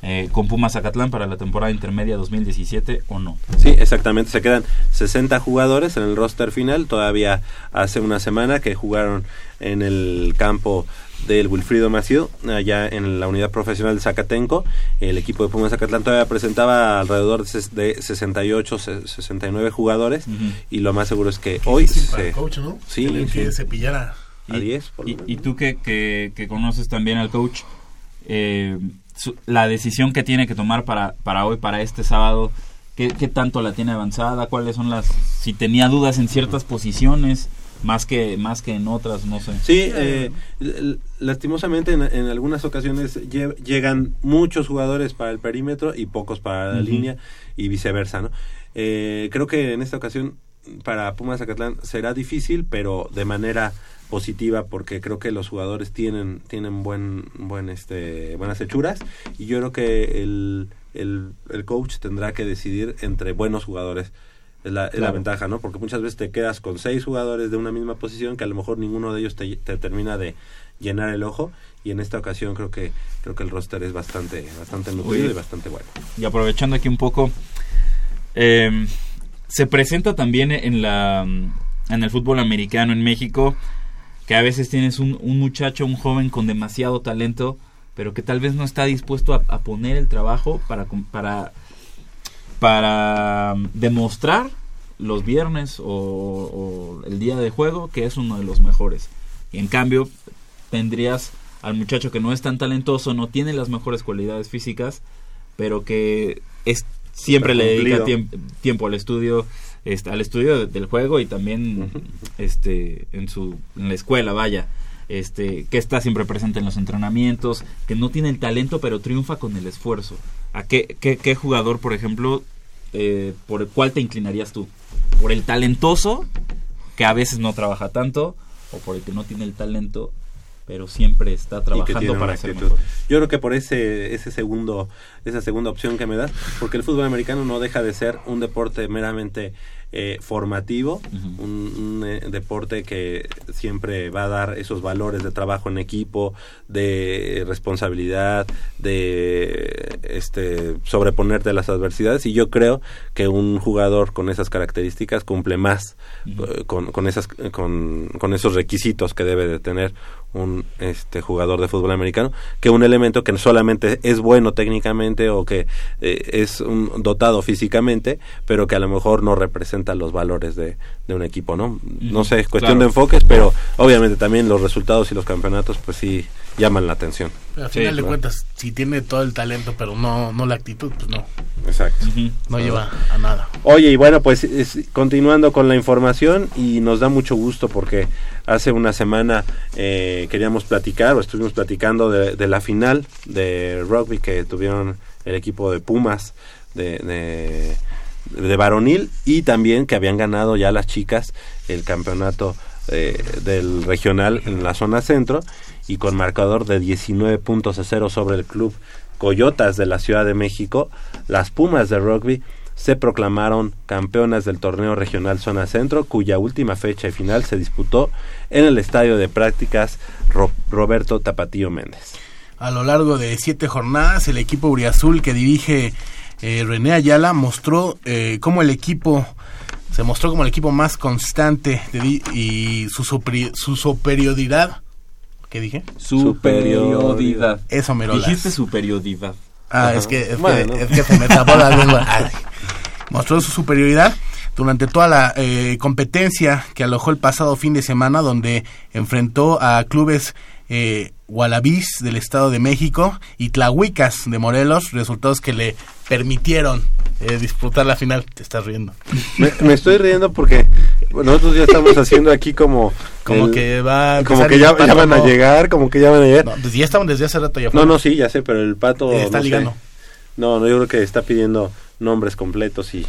eh, con Pumas Zacatlán para la temporada intermedia 2017 o no. Sí, exactamente. Se quedan 60 jugadores en el roster final. Todavía hace una semana que jugaron en el campo del Wilfrido Maciú, allá en la unidad profesional de Zacatenco. El equipo de Pumas Zacatlán todavía presentaba alrededor de ses- de 68, se- 69 jugadores. Y lo más seguro es que hoy difícil para se... el coach, ¿no? Sí, Tienen sí. que cepillar a- A 10, por lo Y, y tú que, que, que conoces también al coach, eh, su- la decisión que tiene que tomar para, para hoy, para este sábado, ¿qué, ¿qué tanto la tiene avanzada? ¿Cuáles son las... Si tenía dudas en ciertas posiciones, más que, más que en otras, no sé. Sí, eh, lastimosamente en, en algunas ocasiones lle- llegan muchos jugadores para el perímetro y pocos para la línea y viceversa, ¿no? Eh, creo que en esta ocasión para Pumas Zacatlán será difícil, pero de manera positiva porque creo que los jugadores tienen tienen buen buen este buenas hechuras y yo creo que el, el, el coach tendrá que decidir entre buenos jugadores es la, es la ventaja, ¿no? Porque muchas veces te quedas con seis jugadores de una misma posición que a lo mejor ninguno de ellos te, te termina de llenar el ojo y en esta ocasión creo que creo que el roster es bastante bastante nutrido y bastante bueno. Y aprovechando aquí un poco, eh, se presenta también en la en el fútbol americano en México que a veces tienes un, un muchacho, un joven con demasiado talento, pero que tal vez no está dispuesto a, a poner el trabajo para, para, para mm, demostrar los viernes o, o el día de juego que es uno de los mejores. Y en cambio, tendrías al muchacho que no es tan talentoso, no tiene las mejores cualidades físicas, pero que es siempre Está le dedica tiemp- tiempo al estudio este, al estudio de- del juego y también este en su en la escuela vaya este que está siempre presente en los entrenamientos que no tiene el talento pero triunfa con el esfuerzo a qué, qué, qué jugador por ejemplo eh, por el cual te inclinarías tú por el talentoso que a veces no trabaja tanto o por el que no tiene el talento pero siempre está trabajando para ser mejor Yo creo que por ese ese segundo esa segunda opción que me das, porque el fútbol americano no deja de ser un deporte meramente eh, formativo, un, un, eh, deporte que siempre va a dar esos valores de trabajo en equipo, de responsabilidad, de este sobreponerte a las adversidades. Y yo creo que un jugador con esas características cumple más eh, con, con esas con, con esos requisitos que debe de tener un este jugador de fútbol americano que un elemento que no solamente es bueno técnicamente o que eh, es un dotado físicamente pero que a lo mejor no representa los valores de, de un equipo no no sé cuestión claro. de enfoques pero obviamente también los resultados y los campeonatos pues sí llaman la atención Pero al Sí, final de claro. cuentas, si tiene todo el talento, pero no, no la actitud, pues no, exacto no lleva a nada. Oye, y bueno, pues es- continuando con la información y nos da mucho gusto porque hace una semana eh, queríamos platicar o estuvimos platicando de, de la final de rugby que tuvieron el equipo de Pumas de, de, de varonil y también que habían ganado ya las chicas el campeonato eh, del regional en la zona centro y con marcador de 19 puntos a cero sobre el club Coyotas de la Ciudad de México, las Pumas de rugby se proclamaron campeonas del torneo regional Zona Centro, cuya última fecha y final se disputó en el estadio de prácticas Ro- Roberto Tapatío Méndez. A lo largo de siete jornadas, el equipo Uriazul que dirige eh, René Ayala mostró eh, cómo el equipo se mostró como el equipo más constante de y su, superi- su superioridad. ¿Qué dije? superioridad Eso me dijiste superioridad Ah, Ajá. es que, es, Bueno. que, es que se me tapó la lengua. Ay. Mostró su superioridad durante toda la eh, competencia que alojó el pasado fin de semana, donde enfrentó a clubes eh, Wallabies del Estado de México y Tlahuicas de Morelos, resultados que le permitieron eh, disputar la final. Te estás riendo. Me, me estoy riendo porque nosotros ya estamos haciendo aquí como... Como el- que va Como que ya, ya van a llegar, como que ya van a llegar. No, pues ya estamos desde hace rato ya No, no, sí, ya sé, pero el pato... Eh, está no sé. ligando. No, no, yo creo que está pidiendo nombres completos y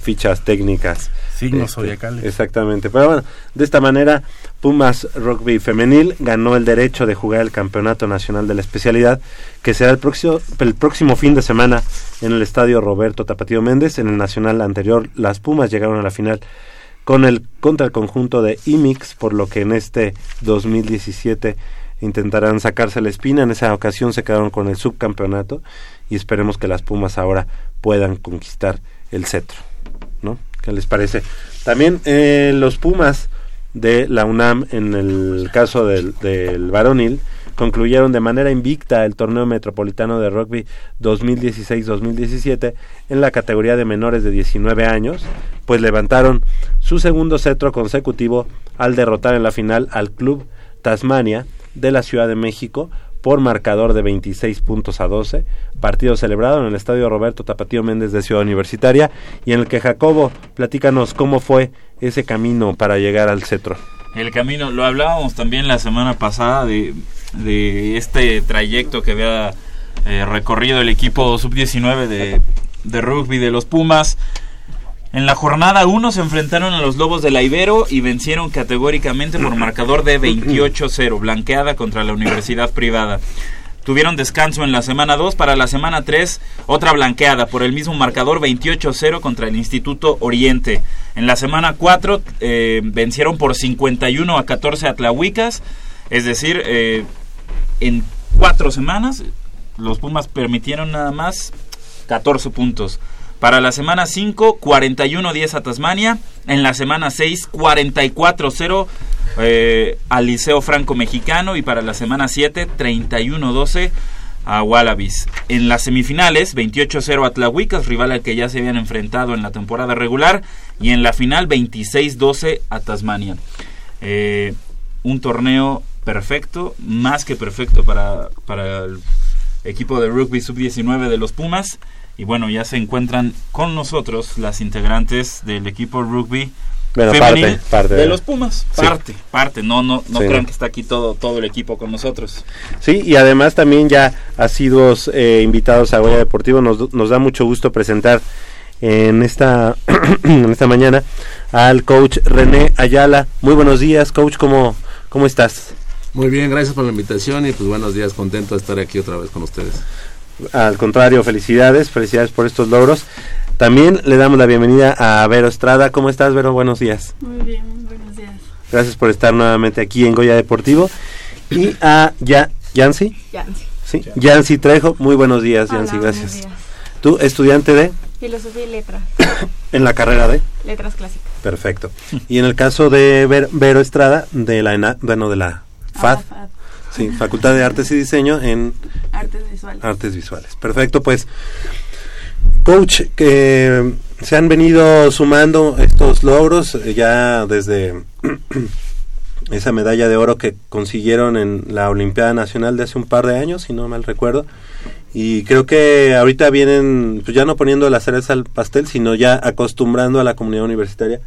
fichas técnicas. Signos Este, zodiacales. Exactamente. Pero bueno, de esta manera, Pumas Rugby Femenil ganó el derecho de jugar el Campeonato Nacional de la Especialidad, que será el próximo, el próximo fin de semana en el Estadio Roberto Tapatío Méndez. En el Nacional anterior, las Pumas llegaron a la final con el contra el conjunto de IMIX, por lo que en este 2017 intentarán sacarse la espina. En esa ocasión se quedaron con el subcampeonato y esperemos que las Pumas ahora puedan conquistar el cetro. ¿Qué les parece? También eh, los Pumas de la UNAM, en el caso del, del varonil, concluyeron de manera invicta el torneo metropolitano de rugby 2016-2017 en la categoría de menores de 19 años, pues levantaron su segundo cetro consecutivo al derrotar en la final al club Tasmania de la Ciudad de México por marcador de 26 puntos a 12, partido celebrado en el Estadio Roberto Tapatío Méndez de Ciudad Universitaria y en el que Jacobo, platícanos cómo fue ese camino para llegar al cetro. El camino, lo hablábamos también la semana pasada de, este trayecto que había eh, recorrido el equipo sub-19 de, de rugby de los Pumas. En la jornada 1 se enfrentaron a los Lobos de la Ibero y vencieron categóricamente por marcador de 28-0, blanqueada contra la Universidad Privada. Tuvieron descanso en la semana 2, para la semana 3 otra blanqueada por el mismo marcador 28-0 contra el Instituto Oriente. En la semana 4 eh, vencieron por 51 a 14 a Tlahuicas, es decir, eh, en cuatro semanas los Pumas permitieron nada más 14 puntos. Para la semana 5, 41-10 a Tasmania. En la semana 6, 44-0 eh, al Liceo Franco Mexicano y para la semana 7, 31-12 a Wallabies. En las semifinales, 28-0 a Tlahuicas, rival al que ya se habían enfrentado en la temporada regular, y en la final, 26-12 a Tasmania. Eh, un torneo perfecto, más que perfecto para, para el equipo de rugby sub-19 de los Pumas. Y bueno, ya se encuentran con nosotros las integrantes del equipo rugby Bueno, femenil parte, parte de los Pumas. Sí. Parte, parte. No, no, no Sí, crean que está aquí todo, todo el equipo con nosotros. Sí, y además también ya asiduos eh, invitados a Goya Deportivo. Nos, nos da mucho gusto presentar en esta, en esta mañana al coach René Ayala. Muy buenos días, coach, ¿cómo, cómo estás? Muy bien, gracias por la invitación y pues buenos días, contento de estar aquí otra vez con ustedes. Al contrario, felicidades, felicidades por estos logros. También le damos la bienvenida a Vero Estrada. ¿Cómo estás, Vero? Buenos días. Muy bien, buenos días. Gracias por estar nuevamente aquí en Goya Deportivo. Y a ya, Yancy. Yancy. Sí, Yancy Trejo. Muy buenos días, Hola, Yancy, gracias. días. Tú, estudiante de, Filosofía y letras. en la carrera de. letras clásicas. Perfecto. Y en el caso de Ver- Vero Estrada, de la, bueno, de la FAD, FAD. Sí, Facultad de Artes y Diseño en Artes visuales. Artes Visuales. Perfecto, pues, coach, que se han venido sumando estos logros eh, ya desde esa medalla de oro que consiguieron en la Olimpiada Nacional de hace un par de años, si no mal recuerdo. Y creo que ahorita vienen, pues ya no poniendo la cereza al pastel, sino ya acostumbrando a la comunidad universitaria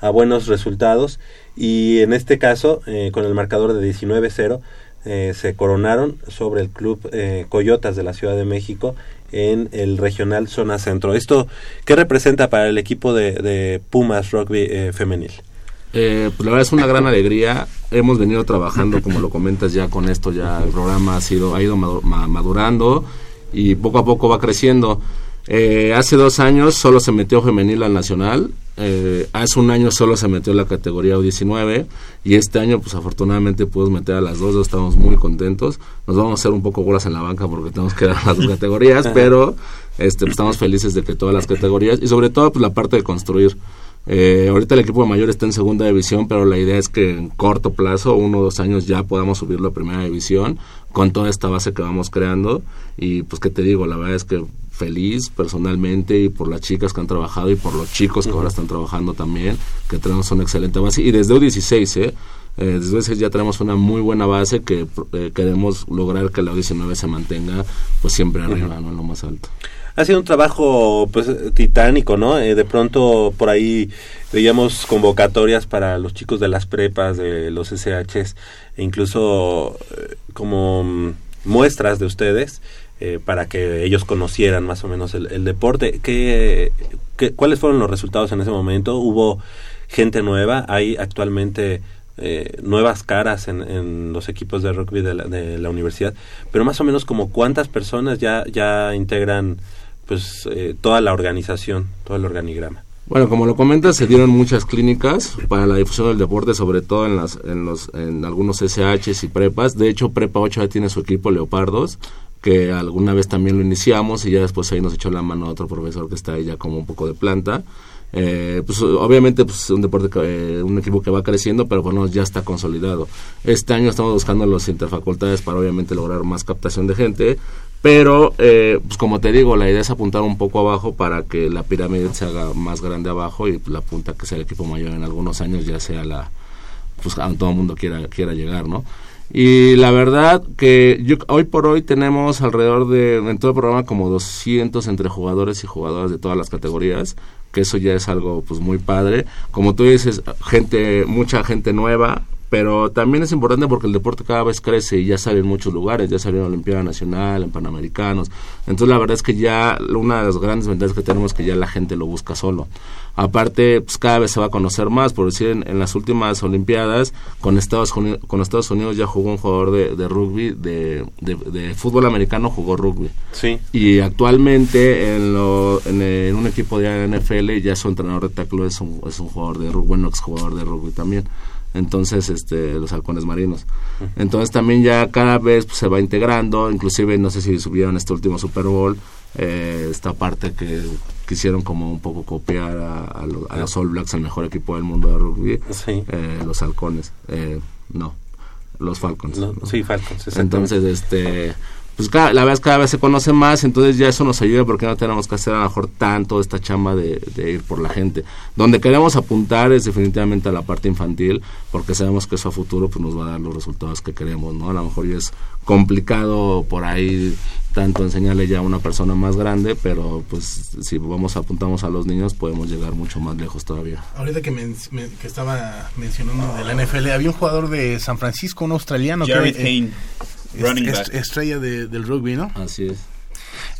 a buenos resultados. Y en este caso, eh, con el marcador de 19-0, eh, se coronaron sobre el club eh, Coyotas de la Ciudad de México en el regional Zona Centro. ¿Esto qué representa para el equipo de, de Pumas Rugby eh, femenil? Eh, pues la verdad es una gran alegría. Hemos venido trabajando, como lo comentas ya con esto, ya el programa ha sido ha ido madu- ma- madurando y poco a poco va creciendo. Eh, hace dos años solo se metió femenil al nacional. eh, hace un año solo se metió la categoría U19 y este año pues afortunadamente pudimos meter a las dos, estamos muy contentos. Nos vamos a hacer un poco bolas en la banca porque tenemos que dar las dos categorías, pero este, pues, estamos felices de que todas las categorías y sobre todo pues la parte de construir. Eh, ahorita el equipo de mayor está en segunda división, pero la idea es que en corto plazo, uno o dos años, ya podamos subirlo a primera división con toda esta base que vamos creando. Y pues, ¿qué te digo? La verdad es que feliz personalmente y por las chicas que han trabajado y por los chicos que ahora están trabajando también, que tenemos una excelente base. Y desde U16, ¿eh? Eh, desde U16 ya tenemos una muy buena base que eh, queremos lograr que la U19 se mantenga pues siempre arriba, ¿no? En lo más alto. Ha sido un trabajo pues titánico, ¿no? Eh, de pronto por ahí veíamos convocatorias para los chicos de las prepas, de los SHs, e incluso eh, como mm, muestras de ustedes eh, para que ellos conocieran más o menos el, el deporte. ¿Qué, qué, ¿Cuáles fueron los resultados en ese momento? ¿Hubo gente nueva? ¿Hay actualmente eh, nuevas caras en, en los equipos de rugby de la, de la universidad? Pero más o menos como cuántas personas ya, ya integran pues eh, toda la organización, todo el organigrama. Bueno, como lo comentas, se dieron muchas clínicas para la difusión del deporte, sobre todo en, las, en, los, en algunos SHs y prepas. De hecho, Prepa 8 ya tiene su equipo Leopardos, que alguna vez también lo iniciamos y ya después ahí nos echó la mano otro profesor que está ahí ya como un poco de planta. Eh, pues obviamente pues un deporte que, eh, un equipo que va creciendo pero bueno ya está consolidado este año estamos buscando los interfacultades para obviamente lograr más captación de gente pero eh, pues como te digo la idea es apuntar un poco abajo para que la pirámide se haga más grande abajo y la punta que sea el equipo mayor en algunos años ya sea la pues a todo el mundo quiera quiera llegar no y la verdad que hoy por hoy tenemos alrededor de, en todo el programa, como 200 entre jugadores y jugadoras de todas las categorías, que eso ya es algo pues muy padre. Como tú dices, gente, mucha gente nueva, pero también es importante porque el deporte cada vez crece y ya sale en muchos lugares, ya salió en la Olimpiada Nacional, en Panamericanos. Entonces la verdad es que ya una de las grandes ventajas que tenemos es que ya la gente lo busca solo. Aparte, pues cada vez se va a conocer más, por decir, en, en las últimas Olimpiadas, con Estados, Unidos, con Estados Unidos ya jugó un jugador de, de rugby, de, de, de, fútbol americano jugó rugby. Sí. Y actualmente en, lo, en, en un equipo de NFL ya su entrenador de tackle es un, es un jugador de rugby, bueno, exjugador de rugby también entonces este los halcones marinos entonces también ya cada vez pues, se va integrando inclusive no sé si subieron este último Super Bowl eh, esta parte que quisieron como un poco copiar a, a lo- a los All Blacks, el mejor equipo del mundo de rugby, eh, los halcones, eh, no, los Falcons. Sí, Falcons. Entonces, este, pues cada, la verdad es que cada vez se conoce más, entonces ya eso nos ayuda porque no tenemos que hacer a lo mejor tanto esta chamba de, de ir por la gente. Donde queremos apuntar es definitivamente a la parte infantil, porque sabemos que eso a futuro pues nos va a dar los resultados que queremos, ¿no? A lo mejor ya es complicado por ahí tanto enseñarle ya a una persona más grande, pero pues si vamos apuntamos a los niños podemos llegar mucho más lejos todavía. Ahorita que, men- men- que estaba mencionando de la NFL, había un jugador de San Francisco, un australiano. Jared que, es- running back. estrella de- del rugby, ¿no? Así es.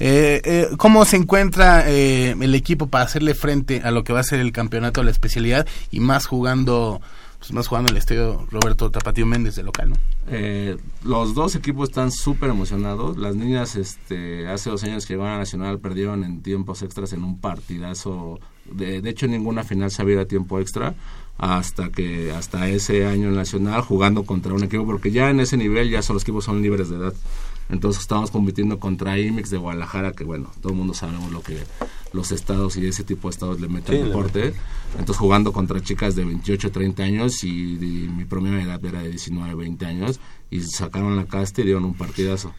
Eh, eh, ¿Cómo se encuentra eh, el equipo para hacerle frente a lo que va a ser el campeonato de la especialidad y más jugando, pues más jugando el estadio Roberto Tapatío Méndez de local, ¿no? Eh, los dos equipos están súper emocionados. Las niñas, este, hace dos años que llegaron a Nacional, perdieron en tiempos extras en un partidazo. De, de hecho, en ninguna final se había tiempo extra hasta que hasta ese año en Nacional jugando contra un equipo, porque ya en ese nivel ya son los equipos son libres de edad. Entonces estábamos compitiendo contra IMEX de Guadalajara, que bueno, todo el mundo sabemos lo que los estados y ese tipo de estados le meten Sí, deporte. Entonces jugando contra chicas de 28, 30 años y, mi promedio de edad era de 19, 20 años y sacaron la casta y dieron un partidazo.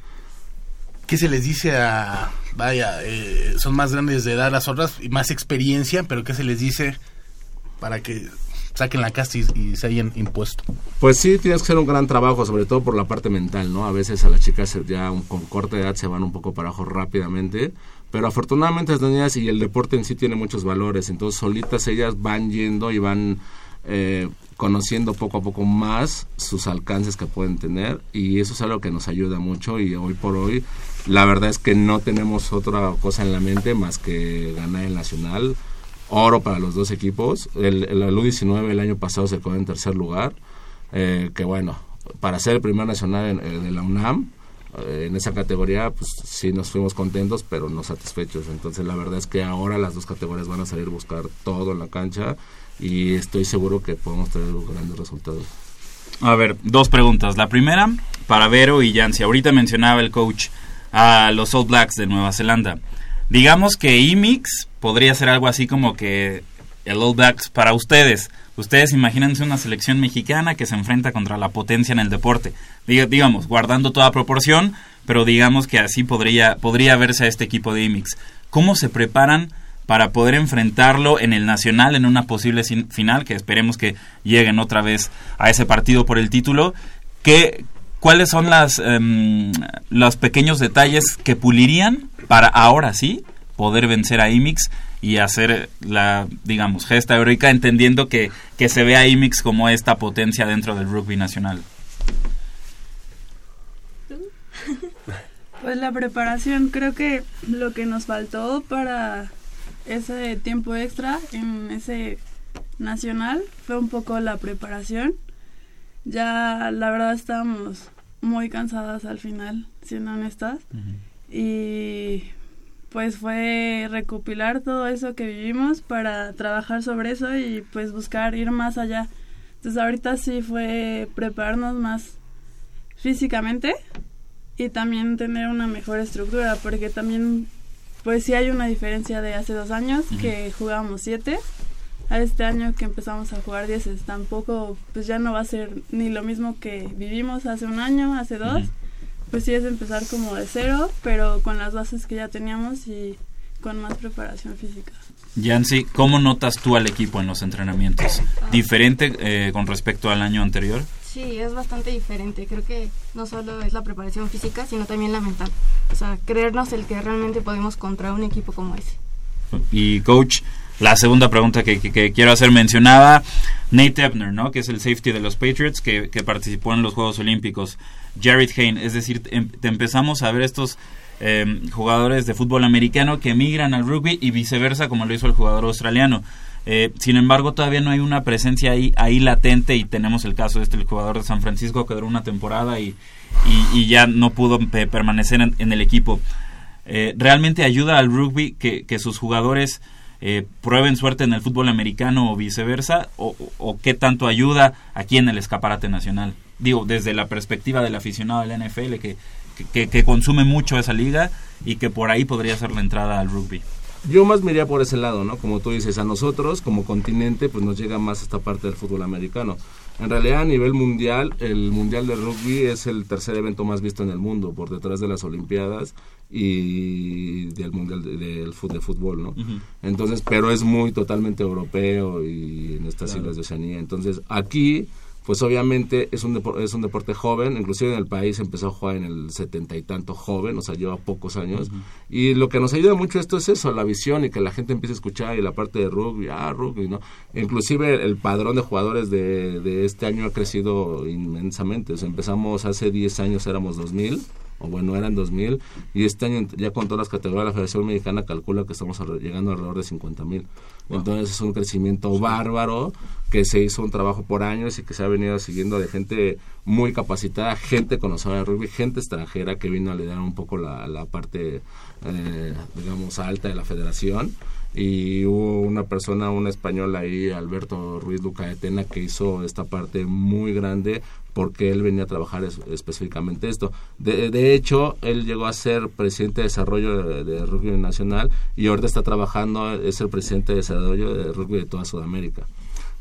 ¿Qué se les dice a, vaya, eh, son más grandes de edad las otras y más experiencia, pero qué se les dice para que saquen la casta y, y se hayan impuesto? Pues sí, tienes que hacer un gran trabajo, sobre todo por la parte mental, ¿no? A veces a las chicas ya con corta edad se van un poco para abajo rápidamente, pero afortunadamente las niñas y el deporte en sí tiene muchos valores, entonces solitas ellas van yendo y van eh, conociendo poco a poco más sus alcances que pueden tener y eso es algo que nos ayuda mucho y hoy por hoy la verdad es que no tenemos otra cosa en la mente más que ganar el nacional, oro para los dos equipos, el, el, el U19 el año pasado se quedó en tercer lugar, eh, que bueno, para ser el primer nacional en- eh, de la UNAM, eh, en esa categoría, pues sí nos fuimos contentos, pero no satisfechos. Entonces la verdad es que ahora las dos categorías van a salir a buscar todo en la cancha y estoy seguro que podemos tener grandes resultados. A ver, dos preguntas. La primera, para Vero y Yancy. Ahorita mencionaba el coach a los All Blacks de Nueva Zelanda. Digamos que IMIX podría ser algo así como que el All Blacks para ustedes. Ustedes imagínense una selección mexicana que se enfrenta contra la potencia en el deporte. Diga- digamos, guardando toda proporción, pero digamos que así podría, podría verse a este equipo de IMIX. ¿Cómo se preparan para poder enfrentarlo en el nacional en una posible final, que esperemos que lleguen otra vez a ese partido por el título? ¿Qué, ¿Cuáles son las, em, los pequeños detalles que pulirían para ahora sí poder vencer a IMIX y hacer la, digamos, gesta heroica, entendiendo que, que se ve a IMIX como esta potencia dentro del rugby nacional? Pues la preparación, creo que lo que nos faltó para ese tiempo extra en ese nacional fue un poco la preparación. Ya la verdad estábamos muy cansadas al final, siendo honestas. Y pues fue recopilar todo eso que vivimos para trabajar sobre eso y pues buscar ir más allá. Entonces ahorita sí fue prepararnos más físicamente y también tener una mejor estructura porque también pues sí hay una diferencia de hace dos años Ujú. que jugábamos siete a este año que empezamos a jugar dieces tampoco pues ya no va a ser ni lo mismo que vivimos hace un año hace dos Ujú. Pues sí es empezar como de cero pero con las bases que ya teníamos y con más preparación física Yancy, ¿cómo notas tú al equipo en los entrenamientos? ¿Diferente eh, con respecto al año anterior? Sí, es bastante diferente. Creo que no solo es la preparación física, sino también la mental. O sea, creernos el que realmente podemos contra un equipo como ese. Y coach, la segunda pregunta que, quiero hacer mencionaba Nate Ebner, ¿no? Que es el safety de los Patriots que, participó en los Juegos Olímpicos. Jared Hayne, es decir, em- te empezamos a ver estos em, jugadores de fútbol americano que emigran al rugby y viceversa, como lo hizo el jugador australiano. Eh, sin embargo, todavía no hay una presencia ahí, latente y tenemos el caso de este, el jugador de San Francisco que duró una temporada y, ya no pudo pe- permanecer en- el equipo eh, realmente ayuda al rugby que sus jugadores eh, prueben suerte en el fútbol americano o viceversa? O, qué tanto ayuda aquí en el escaparate nacional? Digo, desde la perspectiva del aficionado de la NFL que, que, que consume mucho esa liga y que por ahí podría ser la entrada al rugby. Yo más me iría por ese lado, ¿no? Como tú dices, a nosotros como continente pues nos llega más esta parte del fútbol americano. En realidad a nivel mundial, el Mundial de Rugby es el tercer evento más visto en el mundo, por detrás de las Olimpiadas y del Mundial de, fut- de fútbol, ¿no? Entonces, pero es muy totalmente europeo y en estas Claro. islas de Oceanía. Entonces, aquí, pues obviamente es un, depor- es un deporte joven, inclusive en el país empezó a jugar en el setenta y tanto joven, o sea, lleva pocos años. Y lo que nos ayuda mucho esto es eso, la visión y que la gente empiece a escuchar y la parte de rugby, ah, rugby, ¿no? Inclusive el padrón de jugadores de, de este año ha crecido inmensamente. O sea, empezamos hace 10 años, éramos 2000 o bueno, eran 2000, y este año ya con todas las categorías la Federación Mexicana calcula que estamos llegando alrededor de 50 mil. Entonces es un crecimiento bárbaro, que se hizo un trabajo por años y que se ha venido siguiendo de gente muy capacitada, gente conocedora de rugby, gente extranjera que vino a liderar un poco la, parte, eh, digamos, alta de la federación. Y hubo una persona, un español ahí, Alberto Ruiz Lucaetena, que hizo esta parte muy grande porque él venía a trabajar es- específicamente esto. De, de hecho, él llegó a ser presidente de desarrollo de, de rugby nacional y ahorita está trabajando, es el presidente de desarrollo de rugby de toda Sudamérica.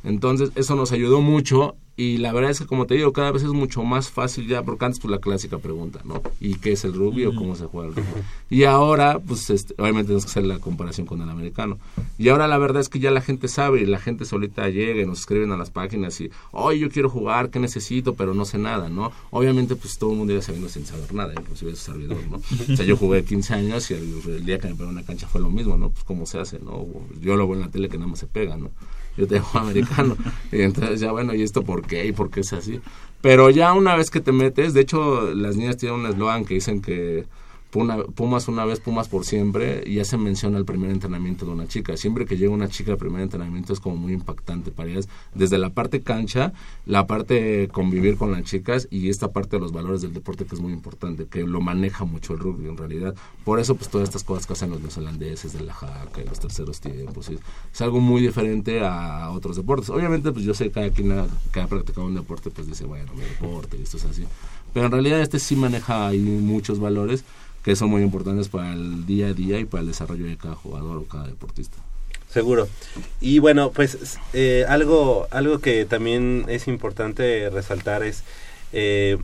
Entonces, eso nos ayudó mucho y la verdad es que, como te digo, cada vez es mucho más fácil ya, porque antes pues la clásica pregunta, ¿no? ¿Y qué es el rugby o cómo se juega el rugby? Y ahora, pues este, obviamente tenemos que hacer la comparación con el americano. Y ahora la verdad es que ya la gente sabe y la gente solita llega y nos escriben a las páginas y, oye, yo quiero jugar, ¿qué necesito? Pero no sé nada, ¿no? Obviamente, pues todo el mundo ya sabiendo sin saber nada, inclusive su servidor, ¿no? O sea, yo jugué 15 años y el, el día que me pegó en la cancha fue lo mismo, ¿no? Pues cómo se hace, ¿no? Yo lo veo en la tele que nada más se pega, ¿no? Yo tengo americano. y entonces ya, bueno, ¿y esto por qué? ¿Y por qué es así? Pero ya una vez que te metes, de hecho, las niñas tienen un eslogan que dicen que Pumas una vez, Pumas por siempre, y ya se menciona el primer entrenamiento de una chica. Siempre que llega una chica al primer entrenamiento es como muy impactante para ellas, desde la parte cancha, la parte convivir con las chicas y esta parte de los valores del deporte que es muy importante, que lo maneja mucho el rugby en realidad. Por eso, pues todas estas cosas que hacen los neozelandeses, de la jaca y los terceros tiempos, y es algo muy diferente a otros deportes. Obviamente, pues yo sé que cada quien ha- que practicado un deporte, pues dice, bueno, mi deporte, y esto es así. Pero en realidad este sí maneja ahí muchos valores que son muy importantes para el día a día y para el desarrollo de cada jugador o cada deportista. Seguro. Y bueno, pues eh, algo, algo que también es importante resaltar es, eh,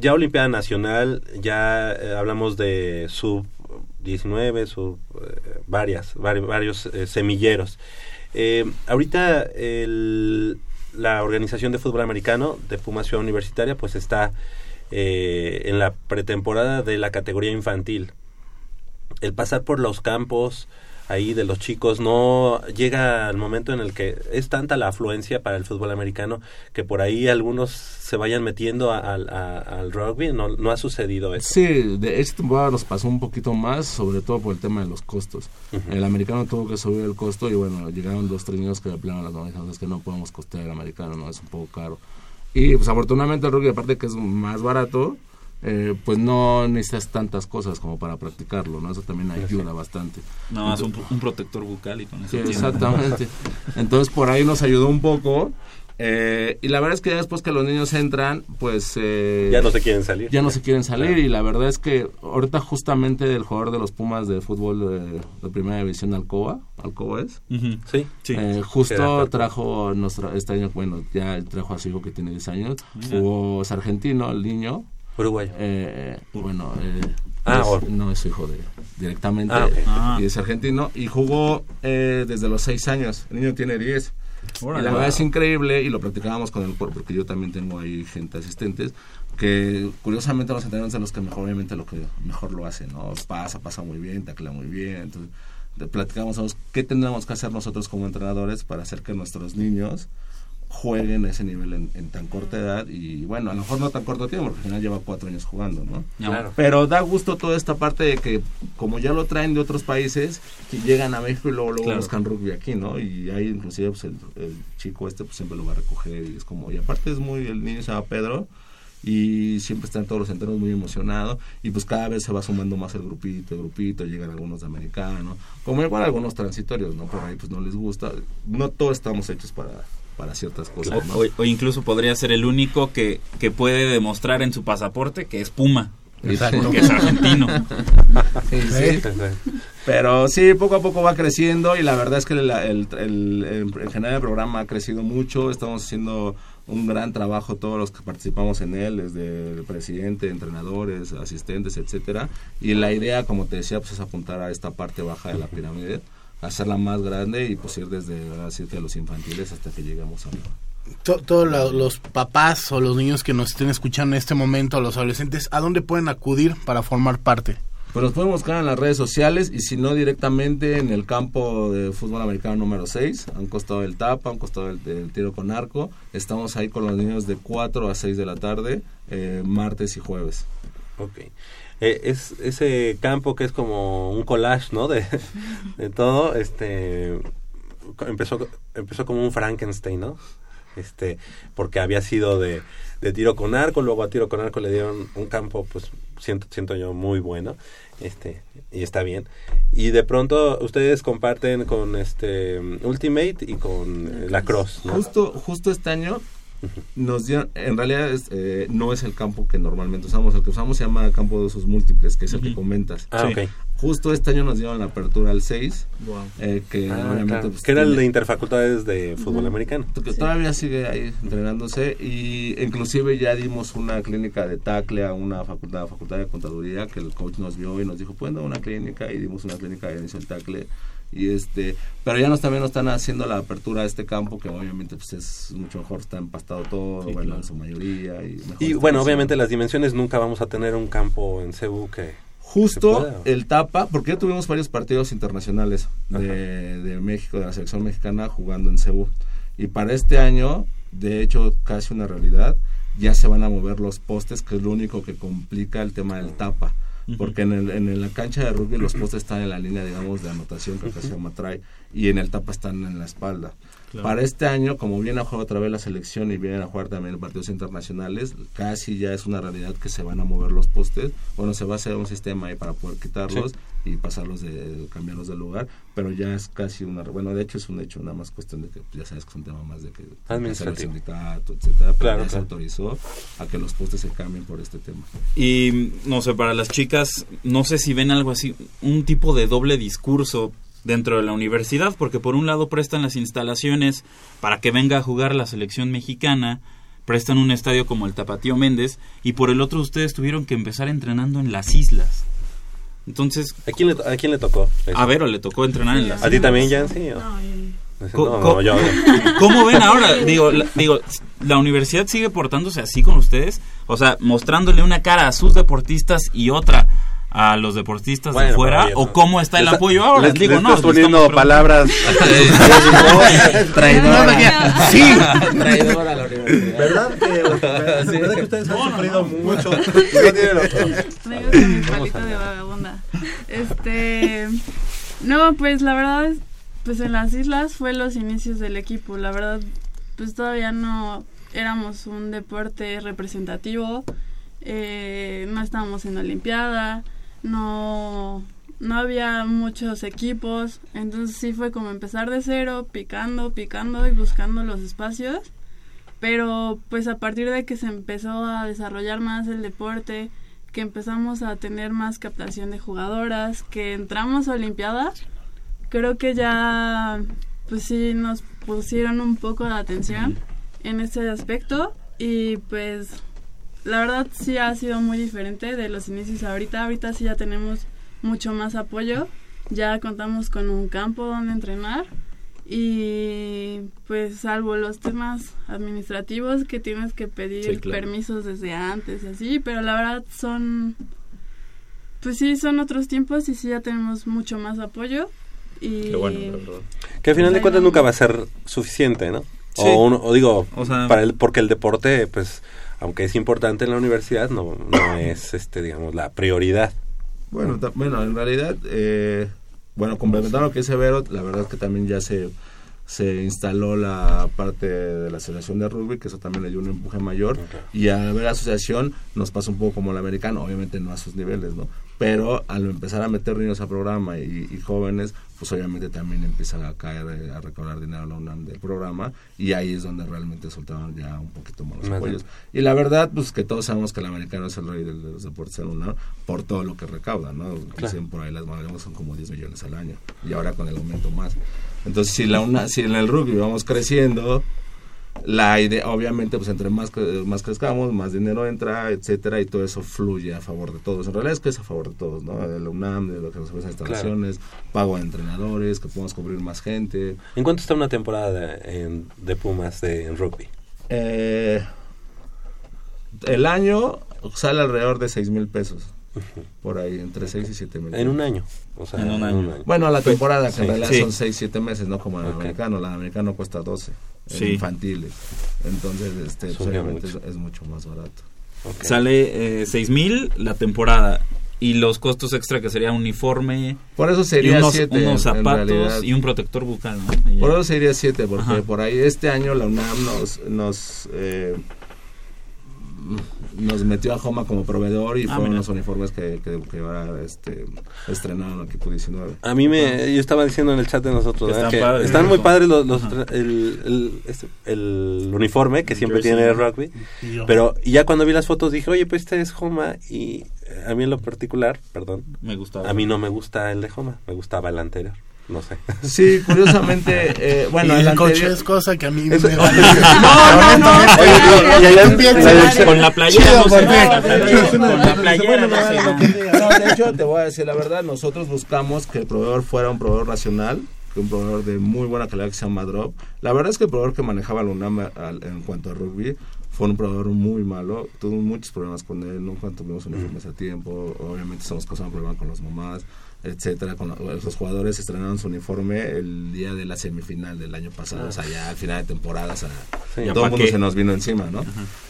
ya Olimpiada Nacional, ya eh, hablamos de sub 19, sub varias, vari- varios semilleros. Ahorita la organización de fútbol americano de Puma Ciudad Universitaria pues está eh, en la pretemporada de la categoría infantil. El pasar por los campos ahí de los chicos no llega al momento en el que es tanta la afluencia para el fútbol americano que por ahí algunos se vayan metiendo a- al- a- al rugby. No, no ha sucedido eso. Sí, de esta temporada nos pasó un poquito más, sobre todo por el tema de los costos. El americano tuvo que subir el costo y bueno, llegaron dos tres niños que de plano las mamás es que no podemos costear el americano, no es un poco caro. Y pues afortunadamente el rugby, aparte que es más barato, eh, pues no necesitas tantas cosas como para practicarlo, ¿no? Eso también ayuda bastante. No, más un, un protector bucal y con eso Sí, exactamente. Entonces por ahí nos ayudó un poco. Eh, y la verdad es que ya después que los niños entran, pues... eh, Ya no se quieren salir. Ya no se quieren salir y la verdad es que ahorita justamente el jugador de los Pumas de fútbol de, de primera división, Alcoba, Alcoba es. Ujú. Sí, sí. Eh, justo trajo nuestra, este año, bueno, ya trajo a su hijo que tiene 10 años, jugó es argentino, el niño. Uruguayo. Eh, bueno, eh, Ah, es- no es su hijo de, directamente, Ah, ok. eh, Ah. y es argentino, y jugó eh, desde los 6 años, el niño tiene 10. Y la verdad es increíble, y lo practicábamos con el cuerpo, porque yo también tengo ahí gente asistentes, que curiosamente los entrenadores son los que mejor, obviamente, lo que mejor lo hacen, ¿no? Pasa, pasa muy bien, taclea muy bien, entonces platicamos qué tendríamos que hacer nosotros como entrenadores para hacer que nuestros niños jueguen a ese nivel en, en tan corta edad y bueno, a lo mejor no tan corto tiempo, porque al final lleva cuatro años jugando, ¿no? Claro. Pero da gusto toda esta parte de que como ya lo traen de otros países, que llegan a México y luego, luego Claro. buscan rugby aquí, ¿no? Y ahí inclusive pues, el, el chico este pues siempre lo va a recoger y es como, y aparte es muy, el niño se llama Pedro y siempre están todos los enteros muy emocionados y pues cada vez se va sumando más el grupito, el grupito, llegan algunos de americano, como igual algunos transitorios, ¿no? Por ahí pues no les gusta, no todos estamos hechos para, para ciertas cosas, ¿no? O, o incluso podría ser el único que, que puede demostrar en su pasaporte que es Puma. Exacto. Que es argentino. Sí, sí. Pero sí, poco a poco va creciendo y la verdad es que el, el- el- el- en general el programa ha crecido mucho. Estamos haciendo un gran trabajo todos los que participamos en él, desde el presidente, entrenadores, asistentes, etcétera. Y la idea, como te decía, pues es apuntar a esta parte baja de la pirámide, hacerla más grande y pues ir desde así que los infantiles hasta que lleguemos a To- Todos la- los papás o los niños que nos estén escuchando en este momento, los adolescentes, ¿a dónde pueden acudir para formar parte? Pues nos pueden buscar en las redes sociales y si no directamente en el campo de fútbol americano número 6, a un costado del tapa, a un costado del, del tiro con arco. Estamos ahí con los niños de 4 a 6 de la tarde, eh, martes y jueves. Ok. Eh, es ese campo que es como un collage, ¿no? De, de todo, este empezó empezó como un Frankenstein, ¿no? Este, porque había sido de, de tiro con arco, luego a tiro con arco le dieron un campo, pues siento siento yo muy bueno, este y está bien. Y de pronto ustedes comparten con este Ultimate y con eh, la Cross, ¿no? Justo, justo este año nos dieron, en realidad es, eh, no es el campo que normalmente usamos, el que usamos se llama campo de usos múltiples, que es el que comentas. Ah, ok. Justo este año nos dieron la apertura al 6, Wow. eh, que Ah, obviamente... claro. pues, que era el de interfacultades de fútbol americano. que todavía sigue ahí entrenándose y inclusive ya dimos una clínica de tacle a una facultad, facultad de contaduría que el coach nos vio y nos dijo pueden dar una clínica y dimos una clínica de inicio del tacle y este pero ya nos también nos están haciendo la apertura a este campo que obviamente pues es mucho mejor está empastado todo bueno en su mayoría y, mejor Y bueno, obviamente las dimensiones nunca vamos a tener un campo en Cebu que Justo el tapa, porque ya tuvimos varios partidos internacionales de, de México, de la selección mexicana jugando en Cebu. Y para este año, de hecho, casi una realidad, ya se van a mover los postes, que es lo único que complica el tema del tapa. Porque en, el, en la cancha de rugby los postes están en la línea, digamos, de anotación, que llama try, y en el tapa están en la espalda. Claro. Para este año, como viene a jugar otra vez la selección y vienen a jugar también partidos internacionales, casi ya es una realidad que se van a mover los postes. Bueno, se va a hacer un sistema ahí para poder quitarlos y pasarlos de cambiarlos de lugar, pero ya es casi una bueno, de hecho es un hecho, nada más cuestión de que pues, ya sabes que es un tema más de que Administrativo. sindicato, etcétera, pero Claro, ya se autorizó a que los postes se cambien por este tema. Y no sé, para las chicas, no sé si ven algo así, un tipo de doble discurso dentro de la universidad, porque por un lado prestan las instalaciones para que venga a jugar la selección mexicana, prestan un estadio como el Tapatío Méndez, y por el otro ustedes tuvieron que empezar entrenando en las islas. Entonces... ¿A quién le, a quién le tocó? eso? A Vero le tocó entrenar en las ¿A ti islas. también, Co- no, no, yo- ¿Cómo ven ahora? Digo la, digo, ¿la universidad sigue portándose así con ustedes? O sea, mostrándole una cara a sus deportistas y otra a los deportistas Bueno, de fuera. ¿O cómo está el apoyo ahora? les- digo, les no, estás le poniendo estamos palabras. Traidora. Sí. Traidora a la universidad. ¿Verdad que, ¿verdad que ustedes han sufrido mucho? No tienen otro. Traigo con mi palito de vagabunda. Este. No, pues la verdad, es- pues en las islas fue los inicios del equipo. La verdad, pues todavía no éramos un deporte representativo. eh, no estábamos en Olimpiada. No. No había muchos equipos. Entonces sí fue como empezar de cero, picando, picando y buscando los espacios. Pero pues a partir de que se empezó a desarrollar más el deporte, que empezamos a tener más captación de jugadoras, que entramos a Olimpiada, creo que ya pues sí nos pusieron un poco de atención en ese aspecto y pues la verdad sí ha sido muy diferente de los inicios a ahorita. Ahorita sí ya tenemos mucho más apoyo, ya contamos con un campo donde entrenar y pues salvo los temas administrativos que tienes que pedir Sí, claro. permisos desde antes y así, pero la verdad son pues sí son otros tiempos y sí ya tenemos mucho más apoyo y Qué bueno, la verdad. Que al final de cuentas nunca va a ser suficiente, ¿no? Sí. O, uno- o digo, O sea- para el, porque el deporte, pues, aunque es importante en la universidad, no, no es, este, digamos, la prioridad. Bueno, bueno, en realidad, eh, bueno, complementando lo que dice Vero, la verdad es que también ya se, se instaló la parte de la asociación de rugby, que eso también le dio un empuje mayor. Y al ver la asociación nos pasa un poco como el americano, obviamente no a sus niveles, ¿no? Pero al empezar a meter niños al programa y, y jóvenes, pues obviamente también empieza a caer, eh, a recaudar dinero la UNAM del programa y ahí es donde realmente soltaban ya un poquito más los apoyos. Y la verdad, pues que todos sabemos que el americano es el rey de los deportes en la UNAM por todo lo que recauda, ¿no? Dicen por ahí las maneras son como 10 millones al año y ahora con el aumento más. Entonces, si, la UNAM, si en el rugby vamos creciendo, la idea, obviamente, pues entre más, más crezcamos, más dinero entra, etcétera, y todo eso fluye a favor de todos. En realidad es que es a favor de todos, ¿no? De la UNAM, de lo que ofrecen instalaciones, pago a entrenadores, que podamos cubrir más gente. ¿En cuánto está una temporada de, en- de Pumas de, en rugby? Eh, el año sale alrededor de 6 mil pesos. Por ahí, entre 6 y 7 mil. En un año. O sea, En un año. Bueno, la Pues, temporada, que sí. en realidad Sí. son 6, 7 meses, no como el Ok. americano. El americano cuesta 12 en Sí. infantiles. Entonces, este, pues, obviamente es, mucho. es mucho más barato. Sale eh, 6 mil la temporada. Y los costos extra que sería uniforme. Por eso y sería unos, 7. unos zapatos y un protector bucal, ¿no? Por eso sería 7, porque Ajá. por ahí este año la UNAM nos, nos, eh, nos metió a Joma como proveedor y Ah, fueron mira. los uniformes que, que, que ahora este, estrenaron el equipo 19. A mí me, yo estaba diciendo en el chat de nosotros, Que están que padres. están muy padres los, los el, el, este, el uniforme que siempre Jersey. tiene el rugby, Y pero y ya cuando vi las fotos dije, oye, pues este es Homa y eh, a mí en lo particular, perdón, Me gustaba. a mí no me gusta el de Homa, me gustaba el anterior, no sé. Sí, curiosamente, eh, bueno, y el el coche anterior- es cosa que a mí Eso- me. No, no, no. Oye, y allá en- Piensa- Con la playera Chido, no se Con la playera no de hecho, te voy a decir la verdad, nosotros buscamos que el proveedor fuera un proveedor racional, que un proveedor de muy buena calidad que se llama Drop. La verdad es que el proveedor que manejaba la UNAM al- en cuanto a rugby fue un proveedor muy malo, tuvimos muchos problemas con él, nunca tuvimos uniformes a tiempo, obviamente estamos causando problemas con las mamás, etcétera, con los jugadores estrenaron su uniforme el día de la semifinal del año pasado, o sea, ya al final de temporada, o sea, Sí. Todo el mundo qué. se nos vino encima, ¿no?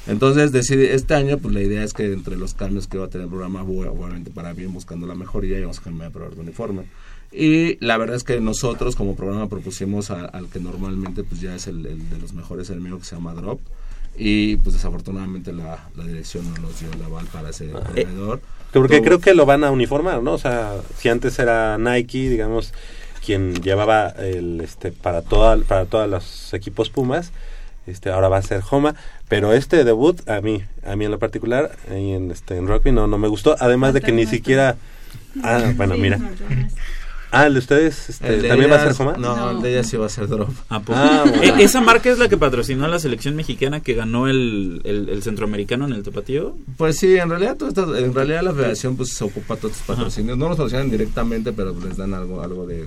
Entonces, decide, este año, pues la idea es que entre los cambios que va a tener el programa, obviamente para bien, buscando la mejoría, y vamos a cambiar de uniforme. Y la verdad es que nosotros como programa propusimos a- al que normalmente pues ya es el, el de los mejores, el mío que se llama Drop. Y pues desafortunadamente la, la dirección no nos dio el aval para ese Ah, proveedor. Porque creo que lo van a uniformar, ¿no? O sea, si antes era Nike, digamos, quien llevaba el este para toda para todos los equipos Pumas, este ahora va a ser Homa, pero este debut a mí, a mí en lo particular y en este en rugby no no me gustó, además de que ni siquiera Ah, bueno, mira. Ah, el de ustedes este, el de también va a ser Homa? No, el de ella sí va a ser Drop. ¿A poco? Ah, bueno. E- Esa marca es la que patrocinó a la selección mexicana que ganó el, el, el centroamericano en el Tapatío. Pues sí, en realidad todo esto- en realidad la federación pues se ocupa de todos estos patrocinios. No los patrocinan directamente, pero les dan algo algo de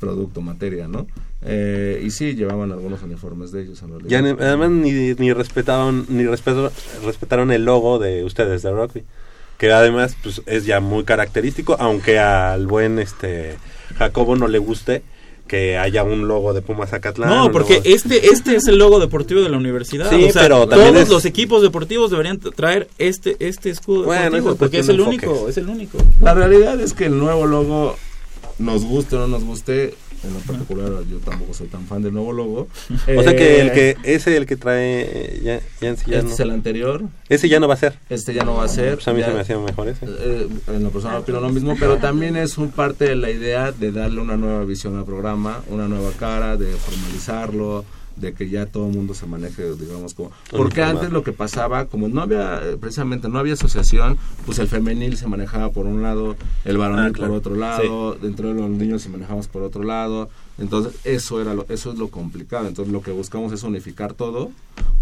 producto, materia, ¿no? Eh, y sí, llevaban algunos uniformes de ellos en realidad. Ya ni- además ni, ni respetaban ni respeto- respetaron el logo de ustedes de rugby, que además pues es ya muy característico, aunque al buen este Jacobo no le guste que haya un logo de Pumas Zacatlán. No, porque logo- este este es el logo deportivo de la universidad. Sí, o sea, pero también todos es- los equipos deportivos deberían traer este este escudo Bueno, deportivo es porque es cuestión el único, es el único. La realidad es que el nuevo logo, nos guste o no nos guste, en lo particular yo tampoco soy tan fan del nuevo logo. o sea que Eh, el que ese el que trae eh, ya, ya, este no- es el anterior, ese ya no va a ser. este ya no va a ser. Pues a mí ya- se me hacía mejor ese. Eh, en lo personal opino lo mismo, pero también es un parte de la idea de darle una nueva visión al programa, una nueva cara, de formalizarlo, de que ya todo el mundo se maneje, digamos, como... Porque antes lo que pasaba, como no había, precisamente no había asociación, pues el femenil se manejaba por un lado, el varonil Ah, claro. por otro lado, dentro de los niños se manejamos por otro lado, entonces eso era lo, eso es lo complicado, entonces lo que buscamos es unificar todo,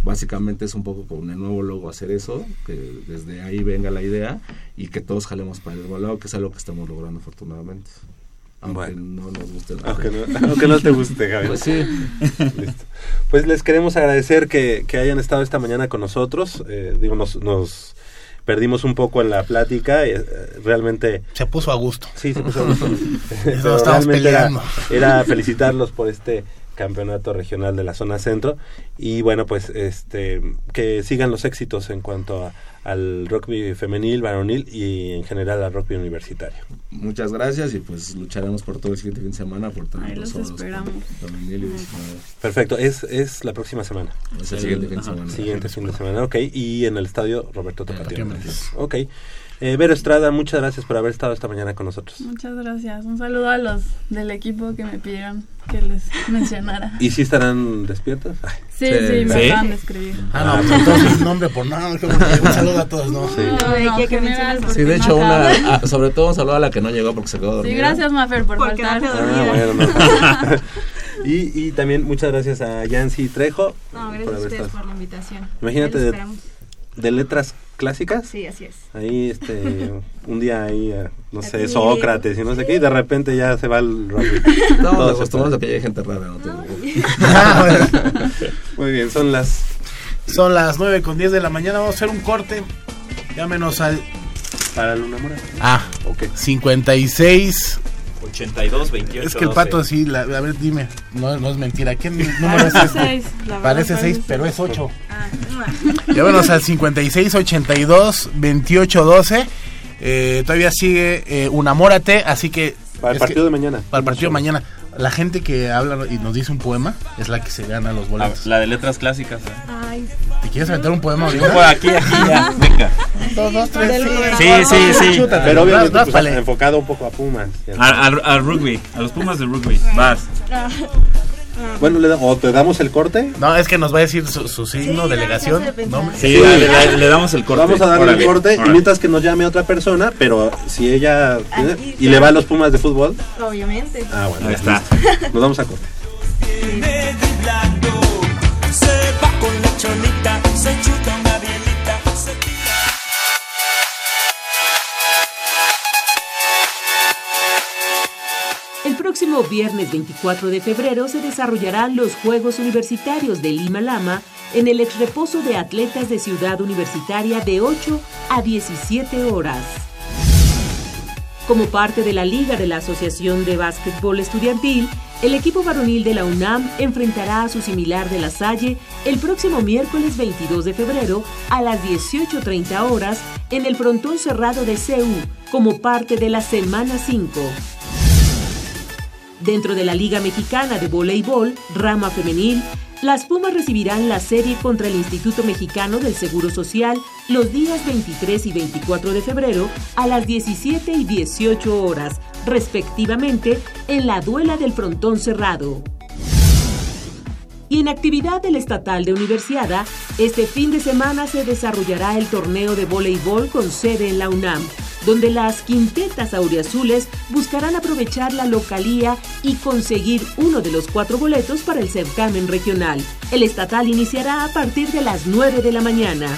básicamente es un poco con el nuevo logo hacer eso, que desde ahí venga la idea y que todos jalemos para el lado, que es algo que estamos logrando afortunadamente. Aunque Bueno. no nos guste la Aunque no, aunque no te guste, Javier. Pues sí. Listo. Pues les queremos agradecer que, que hayan estado esta mañana con nosotros. Eh, digo, nos, nos perdimos un poco en la plática. eh, realmente. Se puso a gusto. Sí, se puso a gusto. Pero realmente era, peleando. era felicitarlos por este campeonato regional de la zona centro y bueno pues este que sigan los éxitos en cuanto a, al rugby femenil, varonil y en general al rugby universitario. Muchas gracias y pues lucharemos por todo el siguiente fin de semana por tener Ahí los los esperamos. con femenil y 19. Perfecto, es, es la próxima semana. Es el siguiente fin de semana. Siguiente fin de semana, ok. Y en el estadio Roberto. Tapatio. Ok. Eh, Vero Estrada, muchas gracias por haber estado esta mañana con nosotros. Muchas gracias. Un saludo a los del equipo que me pidieron que les mencionara. ¿Y si estarán despiertos? Ay. Sí, sí, me acaban de escribir. Ah, no, pues entonces nombre por nada. Un saludo a todos, ¿no? Sí. No, no, general, Sí, de hecho, una, ah, sobre todo un saludo a la que no llegó porque se quedó Sí, dormida. gracias, Mafer, por Porque faltar. Ah, bueno, no. y, y también muchas gracias a Yancy Trejo. No, por gracias a haber ustedes estado. por la invitación. Imagínate de, letras clásicas. Sí, así es. Ahí, este, un día ahí, eh, no sé. Sócrates y no sé qué, y de repente ya se va el rugby. Estamos Todo se acostumbrados a que llegue gente rara, no te preocupes. Bueno. Muy bien, son las... Son las 9 con 10 de la mañana. Vamos a hacer un corte. Llámenos al. Para Luna Mora. Ah, ok. 56. 82, 28. Es que el pato sí, la- a ver, dime. No, no es mentira. ¿Qué número es Parece este? seis, la verdad, Parece parece 6, seis. pero es 8. Ah, Llámenos al 56 82 28 12. Eh, todavía sigue eh, Unamórate, así que. Para el partido que- de mañana. Para el partido de mañana. La gente que habla y nos dice un poema es la que se gana los boletos. La de letras clásicas. ¿eh? Ay, ¿Te quieres aventar un poema Sí, ahorita? por aquí, aquí, ya. Venga. Dos, dos, tres. Sí, sí, sí. Chútate, Pero obviamente vas, pues, enfocado un poco a Pumas. Al, al- al rugby, a los Pumas de rugby. Vas. Bueno, le da- o te damos el corte. No, es que nos va a decir su, su signo, Sí, delegación. nombre. Sí, le, le- le damos el corte. Vamos a darle Órale, el corte y mientras que nos llame otra persona, pero si ella tiene- Aquí, y le va a los Pumas de fútbol, obviamente. ah bueno, Ahí ya, está. listo. Nos vamos a corte. Próximo viernes 24 de febrero se desarrollarán los Juegos Universitarios de Lima Lama en el exreposo de atletas de Ciudad Universitaria de 8 a 17 horas. Como parte de la Liga de la Asociación de Básquetbol Estudiantil, el equipo varonil de la UNAM enfrentará a su similar de la Salle el próximo miércoles 22 de febrero a las 18.30 horas en el frontón cerrado de CEU como parte de la Semana 5. Dentro de la Liga Mexicana de Voleibol, rama femenil, las Pumas recibirán la serie contra el Instituto Mexicano del Seguro Social los días 23 y 24 de febrero a las 17 y 18 horas, respectivamente, en la duela del frontón cerrado. Y en actividad del Estatal de Universiada, este fin de semana se desarrollará el torneo de voleibol con sede en la UNAM, donde las quintetas auriazules buscarán aprovechar la localía y conseguir uno de los cuatro boletos para el certamen regional. El estatal iniciará a partir de las 9 de la mañana.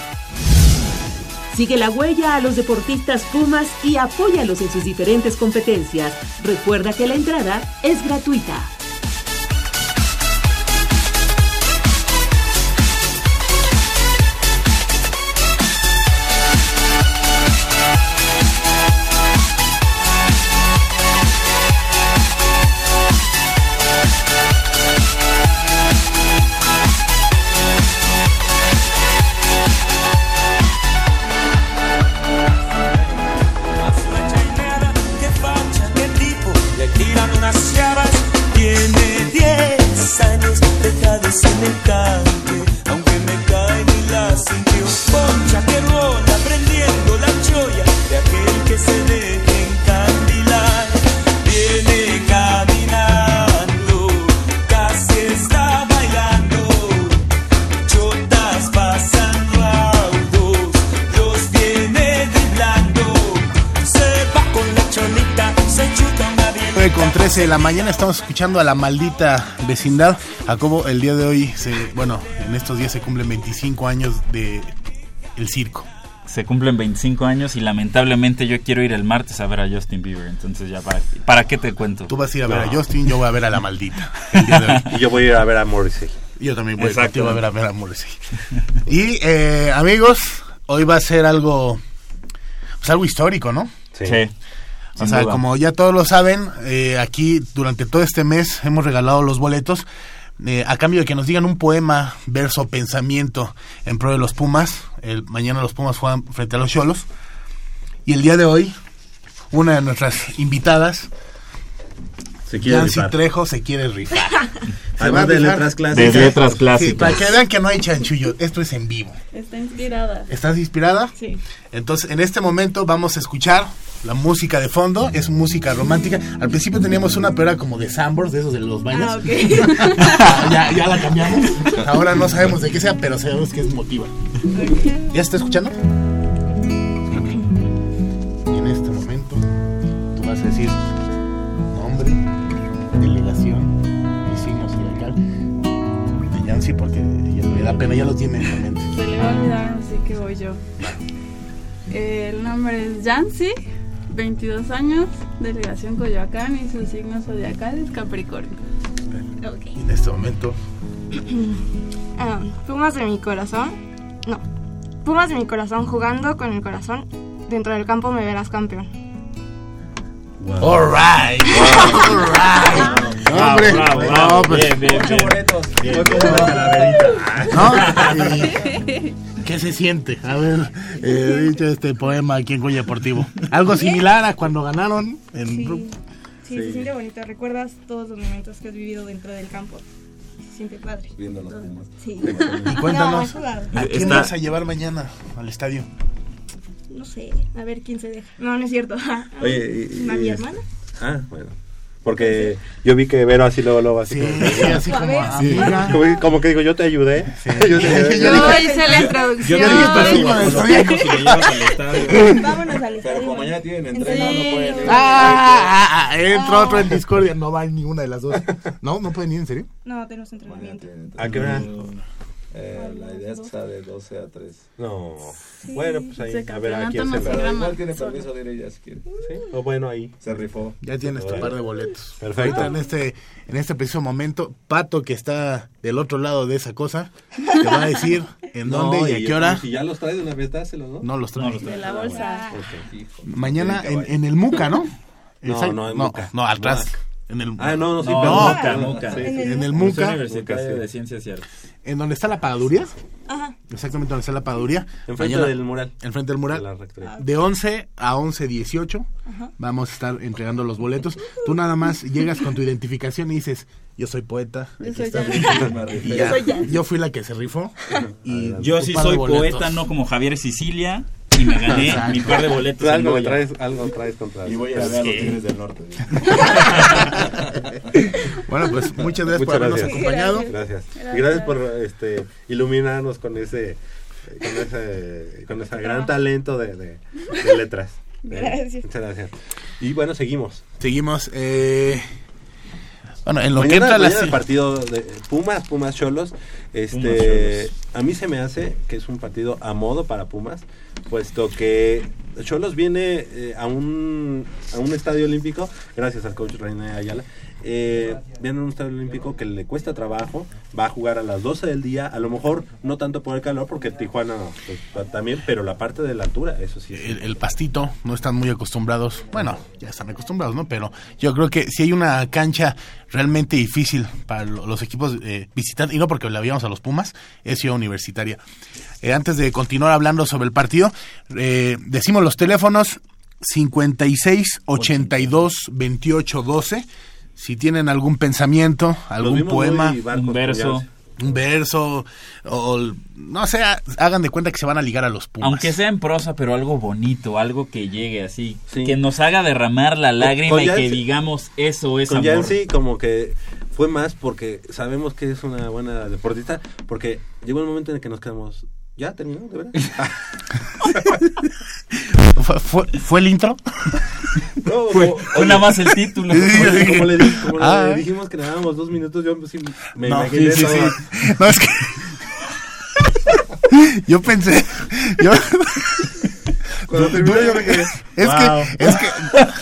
Sigue la huella a los deportistas Pumas y apóyalos en sus diferentes competencias. Recuerda que la entrada es gratuita. 9 con 13 de la mañana estamos escuchando a la maldita vecindad. Jacobo, el día de hoy, se, bueno, en estos días se cumplen 25 años de el circo. Se cumplen 25 años y lamentablemente yo quiero ir el martes a ver a Justin Bieber. Entonces ya, ¿para, ¿para qué te cuento? Tú vas a ir a ver No. a Justin, yo voy a ver a la maldita. el día de hoy. Y yo voy a ir a ver a Morrissey. Yo también voy a ver a, ver a Morrissey. Y eh, amigos, hoy va a ser algo, pues algo histórico, ¿no? Sí. Sí. O sea, duda. como ya todos lo saben, eh, aquí durante todo este mes hemos regalado los boletos eh, a cambio de que nos digan un poema, verso, pensamiento en pro de los Pumas. El, mañana los Pumas juegan frente a los Cholos. Y el día de hoy, una de nuestras invitadas, Se quiere Yancy rifar. Trejo, se quiere rifar. Se Además de letras clásicas. De letras Sí, clásicas. para que vean que no hay chanchullo, esto es en vivo. Está inspirada. ¿Estás inspirada? Sí. Entonces, en este momento vamos a escuchar la música de fondo, es música romántica. Al principio teníamos una, pero era como de Sambors, de esos de los baños. Ah, ok. ya, ya la cambiamos. Ahora no sabemos de qué sea, pero sabemos que es motiva. ¿Ya se está escuchando? Y en este momento tú vas a decir nombre, delegación y signo zodiacal de Yancy porque ya le da pena, ya lo tiene en la mente. Se le va a olvidar, así que voy yo. El nombre es Yancy, 22 años, delegación Coyoacán y su signo zodiacal es Capricornio. Y en este momento Ah, Pumas de mi corazón. No. Pumas de mi corazón jugando con el corazón. Dentro del campo me verás campeón. All right. All right. Bravo, Hombre, bravo, no, bravo. pues, Bien, bien, Ocho bien. boletos. ¿no? ¿Qué se siente? A ver, eh, dicho este poema aquí en Goya Deportivo. Algo similar a cuando ganaron en Sí, sí, se siente bonito. Recuerdas todos los momentos que has vivido dentro del campo. Se siente padre. Viendo los Pumas. Sí. Y No, cuéntanos, jugado. ¿a quién Está- vas a llevar mañana al estadio? No sé, a ver quién se deja. No, no es cierto. Oye, y- ¿A y- mi hermana? Ah, bueno. Porque yo vi que Vero así luego, luego así. Sí, como, sí, así A como ver. amiga. como, como que digo, yo te ayudé. Yo te ayudé. Yo Yo dije- hice la introducción. yo dije, llevas al estadio. Vámonos Pero como mañana tienen entreno, no pueden ir. Ah, ah, ah, entra otro en discordia. No va ninguna de las dos. ¿No? ¿No pueden ir en serio? No, tenemos entrenamiento. ¿A qué hora? Eh, la idea es que sea de 12 a 3. No. Bueno, pues ahí. A ver a quién campeonato se no. Pero igual tiene permiso de ir ella si quiere. Sí. O bueno, ahí. Se rifó. Ya tienes tu par de boletos. Perfecto. Ahorita En este, en este preciso momento, Pato, que está del otro lado de esa cosa, te va a decir en dónde y a qué hora. Si ya los traes de una vez, dáselo, ¿no? No los trae. No los trae. De la bolsa. Ok. Hijo. Mañana Sí, en, en el Muca, ¿no? No, no, en no, Muca. no, atrás. Muca. En el, Ah, no, no, sí, No, pero Muca, Muca. Sí, En sí. el- en el Muca, Universitario de Ciencias y Artes. en donde está la pagaduría. Ajá. Exactamente donde está la pagaduría. Enfrente Mañana, del mural. Enfrente del De mural. la rectoría. De 11 a 11.18 vamos a estar entregando los boletos. Tú nada más llegas con tu identificación y dices, yo soy poeta. Yo soy ya, fui la que se rifó. Y Yo sí de soy poeta, no como Javier Sicilia. Y me gané Exacto. mi par de boletos. Algo traes, algo traes contra Y voy a a ver a los Tigres del Norte. Bueno, pues muchas gracias por habernos gracias. acompañado. Gracias. Y gracias por este iluminarnos con ese con ese con ese gran talento de, de- de letras. Eh, Gracias. Muchas gracias. Y bueno, seguimos. Seguimos. Eh, bueno, en lo que Mañana, entra la... el partido de Pumas, Pumas Cholos, este, Pumas a mí se me hace que es un partido a modo para Pumas, puesto que Cholos viene eh, a un a un estadio olímpico, gracias al coach René Ayala, eh, viene un estadio olímpico que le cuesta trabajo, va a jugar a las 12 del día, a lo mejor no tanto por el calor, porque Tijuana pues, también, pero la parte de la altura, eso sí. el, el pastito, no están muy acostumbrados. Bueno, ya están acostumbrados, ¿no? Pero yo creo que si hay una cancha realmente difícil para lo- los equipos eh, visitantes, y no porque le habíamos a los Pumas, es Ciudad Universitaria. Eh, antes de continuar hablando sobre el partido, eh, decimos los teléfonos 56 82 28 12. Si tienen algún pensamiento, algún poema, barcos un con verso. Un verso, o no sé, hagan de cuenta que se van a ligar a los Pumas. Aunque sea en prosa, pero algo bonito, algo que llegue así, Sí. que nos haga derramar la lágrima con y que digamos eso es con amor. Yancy como que fue más porque sabemos que es una buena deportista, porque llegó el momento en el que nos quedamos, ¿ya terminó? ¿De verdad? ¿Fue, fue, fue el intro? No, Fue, fue nada más el título. Como, como le, como le Ah. dijimos que dos minutos, yo pues, sí, me No, imaginé sí, sí. No, es que. yo pensé. Yo, Cuando terminó yo me quedé. es Wow. que. Es que.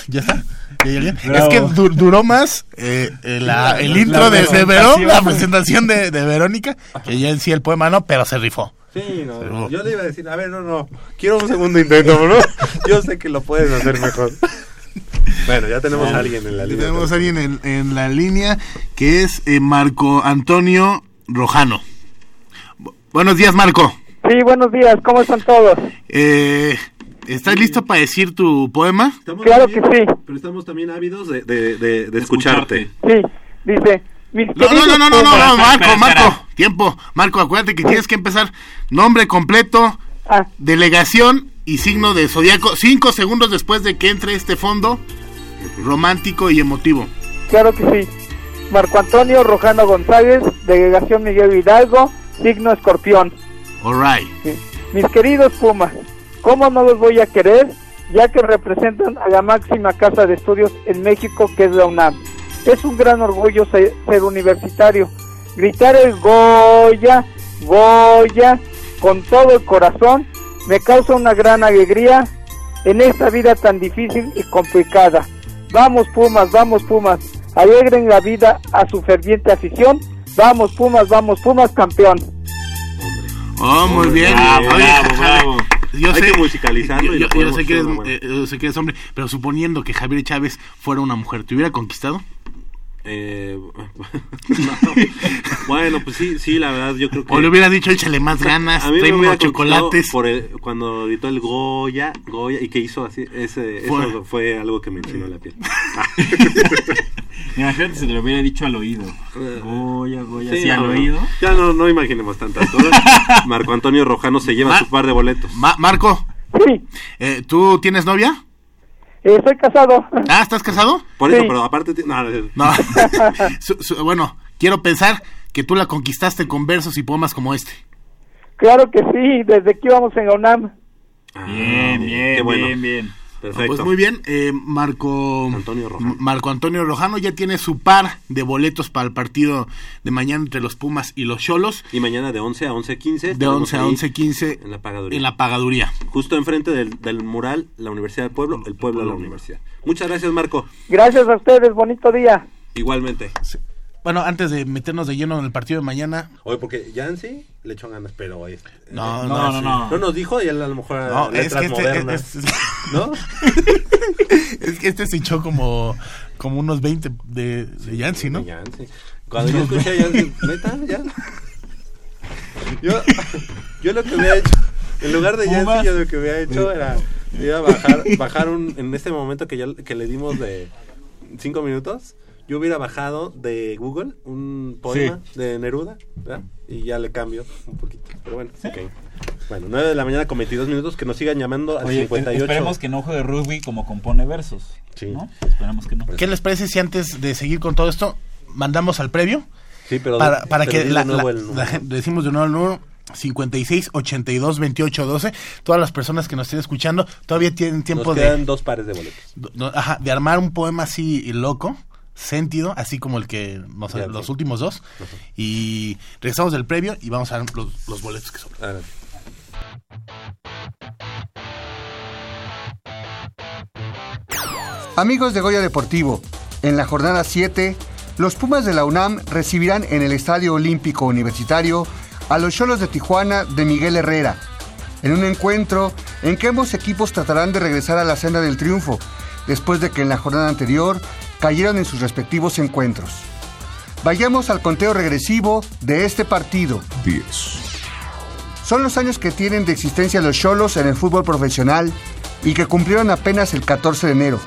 Ya está. Es que du- duró más eh, eh, la- el intro la de, de Verón, la presentación de, de Verónica, que ya en sí el poema no, pero se rifó. Sí, no, Pero- yo le iba a decir, a ver, no, no, quiero un segundo intento, ¿no? Yo sé que lo puedes hacer mejor. Bueno, ya tenemos a alguien en la línea. Tenemos a alguien en, en la línea que es eh, Marco Antonio Rojano. Bu- buenos días, Marco. Sí, buenos días, ¿cómo están todos? Eh, ¿Estás listo para decir tu poema? Claro que sí. Pero estamos también ávidos de, de, de, de escucharte. Sí, dice... No, no, no, no, no, no, queridos no, Marco, Marco, tiempo. Marco, acuérdate que tienes que empezar nombre completo, Ah. delegación y signo de zodiaco. Cinco segundos después de que entre este fondo romántico y emotivo. Claro que sí. Marco Antonio Rojano González, delegación Miguel Hidalgo, signo escorpión. All right. Mis queridos Pumas, ¿cómo no los voy a querer? Ya que representan a la máxima casa de estudios en México, que es la UNAM. Es un gran orgullo se- ser universitario. Gritar el Goya, Goya, con todo el corazón, me causa una gran alegría en esta vida tan difícil y complicada. Vamos Pumas, vamos Pumas, alegren la vida a su ferviente afición. Vamos Pumas, vamos Pumas, campeón. Oh, muy bien. Bravo, Oye, bravo, bravo. Yo Hay sé, que musicalizarlo y Yo, yo sé que eh, yo sé que eres hombre, pero suponiendo que Javier Chávez fuera una mujer, ¿te hubiera conquistado? Eh, no. Bueno, pues sí, sí, la verdad, yo creo que. O le hubieras dicho, échale más ganas, A mí me hubiera unos chocolates. Por el- cuando gritó el Goya, Goya, y que hizo así, ese, Fue- eso fue algo que me enchinó la piel. Imagínate si te lo hubiera dicho al oído. Goya, Goya, Sí, sí, al no, no. oído. Ya no, no imaginemos tantas cosas. Marco Antonio Rojano se lleva su par de boletos. Ma- Marco. Eh, ¿Tú tienes novia? Eh, soy casado. Ah, ¿estás casado? Por eso, pero aparte. No, no, No. Su- su- bueno, quiero pensar que tú la conquistaste con versos y poemas como este. Claro que sí, desde que íbamos en la UNAM. Bien, bien, qué bueno. bien, bien. Perfecto. Pues muy bien, eh, Marco Antonio Rojano. Marco Antonio Rojano ya tiene su par de boletos para el partido de mañana entre los Pumas y los Cholos. Y mañana de 11 a 11.15. De 11 a ahí 11.15 En la pagaduría. en la pagaduría. Justo enfrente del, del mural, la Universidad del Pueblo, el pueblo de la universidad. Muchas gracias, Marco. Gracias a ustedes, bonito día. Igualmente. Bueno, antes de meternos de lleno en el partido de mañana, Oye, porque Yancy le echó ganas, pero hoy. No, eh, no, no, sí. no. No nos dijo y él a lo mejor No, es letras que este- modernas. es- ¿No? es que este se echó como, como unos 20 de, de Yancy, ¿no? De Yancy. Cuando yo escuché a Yancy, neta, ya. Yo, yo lo que hubiera hecho, en lugar de. Yancy, yo lo que hubiera hecho era iba a bajar, bajar un, en este momento que ya que le dimos de cinco minutos, yo hubiera bajado de Google un poema de Neruda, ¿verdad? Y ya le cambio un poquito. Pero bueno, ok. Bueno, 9 de la mañana con 22 minutos, que nos sigan llamando al Oye, 58. esperemos que no juegue rugby como compone versos. Sí. ¿no? Esperemos que no. ¿Qué les parece si antes de seguir con todo esto mandamos al previo? Sí, pero para, de- para que di de la, nuevo la- el número. la decimos de nuevo el número 56 82 28 12 todas las personas que nos estén escuchando todavía tienen tiempo Nos de quedan dos pares de boletos. do- ajá, de armar un poema así loco sentido así como el que Ya, los sí. últimos dos. Y regresamos del previo y vamos a ver los, los boletos que sobran. Amigos de Goya Deportivo, en la jornada 7, los Pumas de la UNAM recibirán en el Estadio Olímpico Universitario a los Cholos de Tijuana de Miguel Herrera, en un encuentro en que ambos equipos tratarán de regresar a la senda del triunfo, después de que en la jornada anterior cayeron en sus respectivos encuentros. Vayamos al conteo regresivo de este partido. 10, Son los años que tienen de existencia los Cholos en el fútbol profesional y que cumplieron apenas el 14 de enero.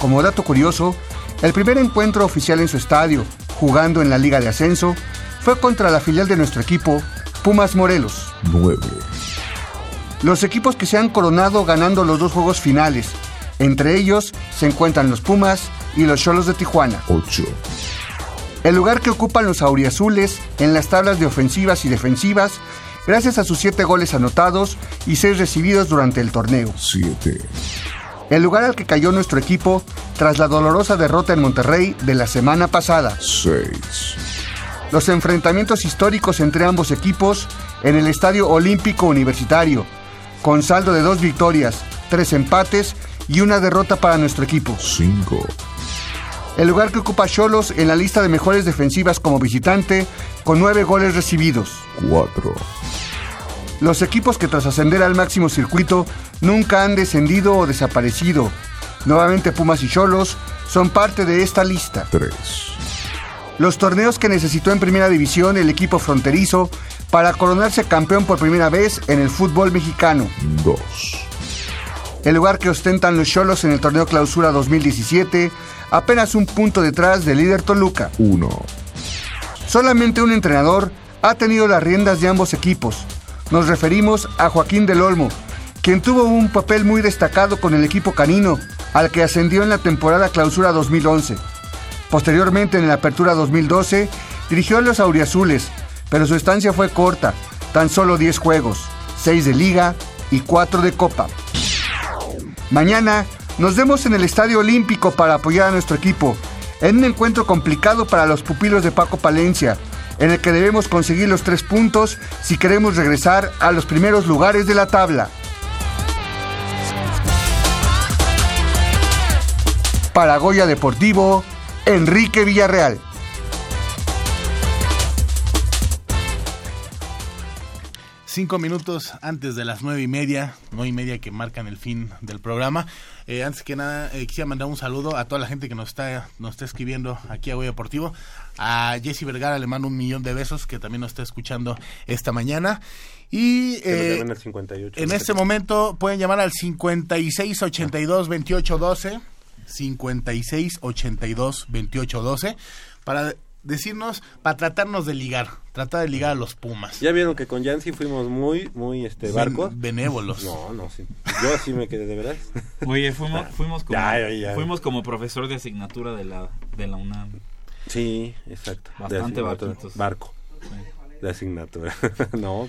Como dato curioso, el primer encuentro oficial en su estadio, jugando en la Liga de Ascenso, fue contra la filial de nuestro equipo, Pumas Morelos. 9, Los equipos que se han coronado ganando los dos juegos finales, entre ellos se encuentran los Pumas y los Cholos de Tijuana. 8, El lugar que ocupan los auriazules en las tablas de ofensivas y defensivas, gracias a sus siete goles anotados y seis recibidos durante el torneo. 7, El lugar al que cayó nuestro equipo tras la dolorosa derrota en Monterrey de la semana pasada. 6, Los enfrentamientos históricos entre ambos equipos en el Estadio Olímpico Universitario, con saldo de dos victorias, tres empates y una derrota para nuestro equipo. 5, El lugar que ocupa Cholos en la lista de mejores defensivas como visitante, con nueve goles recibidos. 4, Los equipos que tras ascender al máximo circuito nunca han descendido o desaparecido, Nuevamente Pumas y Cholos son parte de esta lista. 3. Los torneos que necesitó en primera división el equipo fronterizo para coronarse campeón por primera vez en el fútbol mexicano. 2. El lugar que ostentan los Cholos en el torneo Clausura 2017, apenas un punto detrás del líder Toluca. 1. Solamente un entrenador ha tenido las riendas de ambos equipos. Nos referimos a Joaquín del Olmo, quien tuvo un papel muy destacado con el equipo canino, al que ascendió en la temporada Clausura 2011. Posteriormente, en la Apertura 2012, dirigió a los Auriazules, pero su estancia fue corta, tan solo 10 juegos, 6 de liga y 4 de copa. Mañana nos vemos en el Estadio Olímpico para apoyar a nuestro equipo, en un encuentro complicado para los pupilos de Paco Palencia, en el que debemos conseguir los tres puntos si queremos regresar a los primeros lugares de la tabla. Para Goya Deportivo, Enrique Villarreal. Cinco minutos antes de las nueve y media, nueve y media que marcan el fin del programa. Eh, antes que nada, eh, quisiera mandar un saludo a toda la gente que nos está, nos está escribiendo aquí a Goya Deportivo. A Jesse Vergara le mando un millón de besos, que también nos está escuchando esta mañana. Y eh, llamen al 58. en este momento pueden llamar al 56 82 28 12 56 82 28 12 para decirnos, para tratarnos de ligar, tratar de ligar a los Pumas. Ya vieron que con Yancy fuimos muy, muy, este, barcos. Ben- benévolos. No, no, sí. Yo sí me quedé de verdad. Oye, fuimos, fuimos, como, Ya, ya, ya. fuimos como profesor de asignatura de la, de la UNAM. Sí, exacto. Bastante barquitos. Barco. De asignatura. no,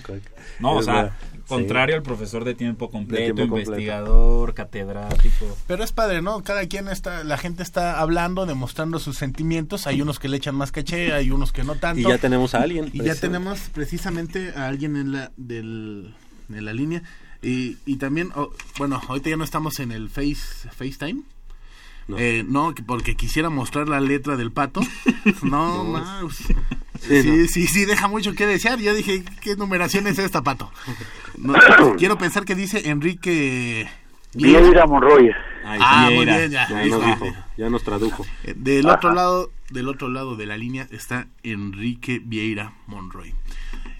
No, o sea, verdad. contrario Sí. al profesor de tiempo completo, tiempo completo. investigador, catedrático. Pero es padre, ¿no? Cada quien está, la gente está hablando, demostrando sus sentimientos. Hay unos que le echan más caché, hay unos que no tanto. Y ya tenemos a alguien, Y ya tenemos precisamente a alguien en la, del, en la línea. Y, y también, oh, bueno, ahorita ya no estamos en el face, FaceTime. No. Eh, no, que porque quisiera mostrar la letra del pato. No, No, ma, sí, sí, sí, no. sí, sí, deja mucho que desear. Yo dije, ¿qué numeración es esta, pato? No, quiero pensar que dice Enrique... Vieira Monroy. Ahí Ah, muy bien, ya. Ya nos dijo, ya nos tradujo. Eh, Del otro lado, del otro lado de la línea está Enrique Vieira Monroy.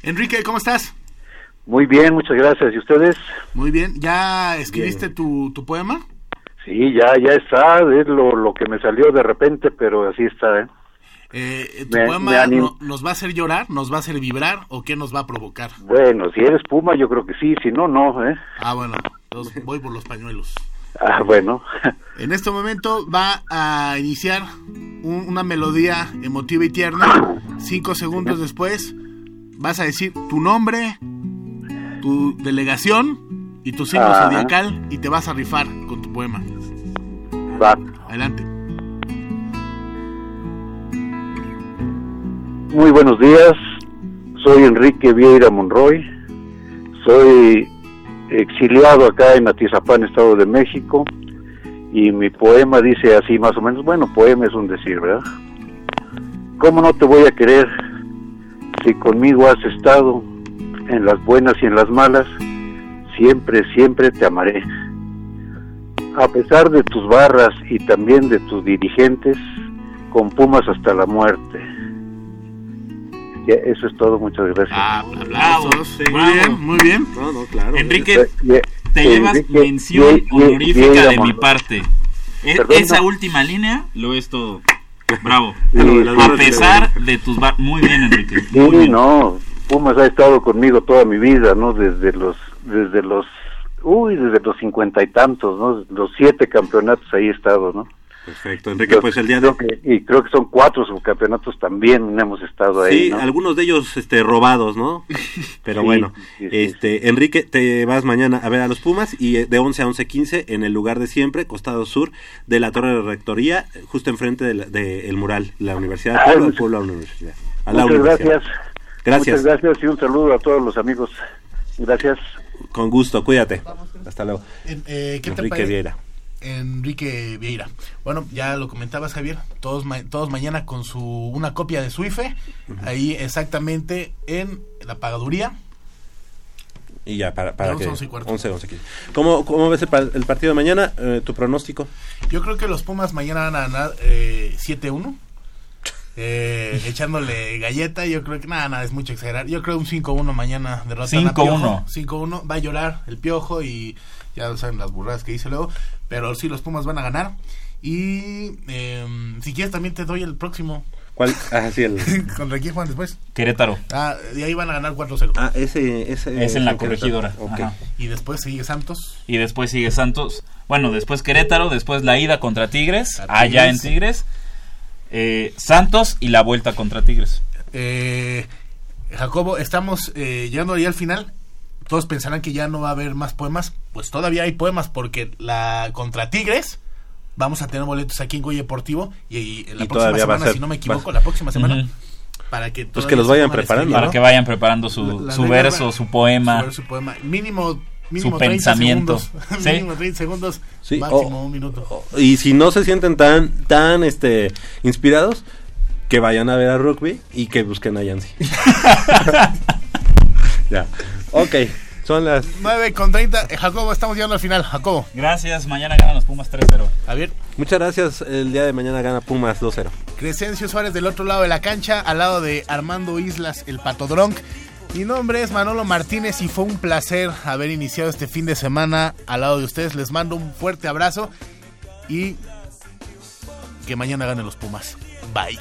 Enrique, ¿cómo estás? Muy bien, muchas gracias. ¿Y ustedes? Muy bien. ¿Ya escribiste tu, tu poema? Sí, ya, ya está. Es lo, lo que me salió de repente, pero así está. ¿eh? Eh, ¿Tu Me- poema me anim- no- nos va a hacer llorar, nos va a hacer vibrar o qué nos va a provocar? Bueno, si eres Puma, yo creo que sí. Si no, no. ¿eh? Ah, bueno, entonces voy por los pañuelos. Ah, bueno. En este momento va a iniciar un- una melodía emotiva y tierna. Cinco segundos después vas a decir tu nombre, tu delegación y tu signo Ajá. zodiacal y te vas a rifar con tu poema. Va. Adelante. Muy buenos días. Soy Enrique Vieira Monroy. Soy exiliado acá en Atizapán, Estado de México. Y mi poema dice así más o menos, bueno, poema es un decir, ¿verdad? ¿Cómo no te voy a querer si conmigo has estado en las buenas y en las malas? Siempre, siempre te amaré. A pesar de tus barras y también de tus dirigentes, con Pumas hasta la muerte. Ya, eso es todo, muchas gracias. Ah, Aplausos. Muy bien, muy bien. No, no, claro. Enrique, te llevas Enrique, mención honorífica de mi parte. E- Perdón, esa no. última línea lo es todo. Bravo. Sí, sí, A sí, pesar de tus bar- Muy bien, Enrique. Sí, Muy bien. no, Pumas ha estado conmigo toda mi vida, ¿no? Desde los, desde los, uy, desde los cincuenta y tantos, ¿no? Los siete campeonatos ahí he estado, ¿no? Perfecto, Enrique, pues el día de... Creo que- y creo que son cuatro subcampeonatos también hemos estado ahí, Sí, ¿no? algunos de ellos este robados, ¿no? Pero Sí, bueno, sí, sí, este Enrique, te vas mañana a ver a los Pumas y eh, de 11 a 11:15 en el lugar de siempre, costado sur de la Torre de Rectoría, justo enfrente del de el mural, la Universidad de Puebla, muchas- Puebla Universidad. A la Muchas universidad. gracias. Gracias. Muchas gracias y un saludo a todos los amigos. Gracias. Con gusto, cuídate. Hasta luego. En- eh, ¿qué te Enrique Vieira. Enrique Vieira. Bueno, ya lo comentabas, Javier. Todos, ma- todos mañana con su una copia de su IFE. Ahí exactamente en la pagaduría. Y ya, para, para que... once y cuarto. 11, 11, 15. ¿Cómo, ¿Cómo ves el partido de mañana? Eh, ¿Tu pronóstico? Yo creo que los Pumas mañana van a ganar eh, 7-1. Eh, echándole galleta, yo creo que nada, nada, es mucho exagerar. Yo creo un 5-1 mañana derrotan a 5-1. Piojo. 5-1, va a llorar el piojo y ya saben las burradas que dice luego. Pero sí, los Pumas van a ganar. Y eh, si quieres, también te doy el próximo. ¿Cuál? Ah, sí, el... ¿Contra quién juegan después? Querétaro. Ah, y ahí van a ganar 4-0. Ah, ese, ese Es en la corregidora. Ok. Ajá. Y después sigue Santos. Y después sigue Santos. Bueno, después Querétaro, después la ida contra Tigres, A allá en Tigres. Eh, Santos y la vuelta contra Tigres. Eh, Jacobo, estamos eh, llegando ya al final. Todos pensarán que ya no va a haber más poemas. Pues todavía hay poemas porque la contra Tigres vamos a tener boletos aquí en Goya Deportivo y, y la Y próxima todavía va a semana, ser- si no me equivoco, la próxima semana para que Pues que los vayan preparando, escribir, Para ¿no? que vayan preparando su, La su regla verso, va- su poema. su verso, su poema. Mínimo, mínimo Su 30 pensamiento. segundos. Sí. mínimo 30 segundos. Sí, máximo o- un minuto. Y si no se sienten tan, tan este, inspirados, que vayan a ver a rugby y que busquen a Yancy. ya. Ok, son las 9 con 30. Eh, Jacobo, estamos llegando al final. Jacobo. Gracias, mañana ganan los Pumas 3-0. Javier. Muchas gracias. El día de mañana gana Pumas 2-0. Crescencio Suárez del otro lado de la cancha, al lado de Armando Islas, el Patodronc. Mi nombre es Manolo Martínez y fue un placer haber iniciado este fin de semana al lado de ustedes. Les mando un fuerte abrazo y que mañana ganen los Pumas. Bye.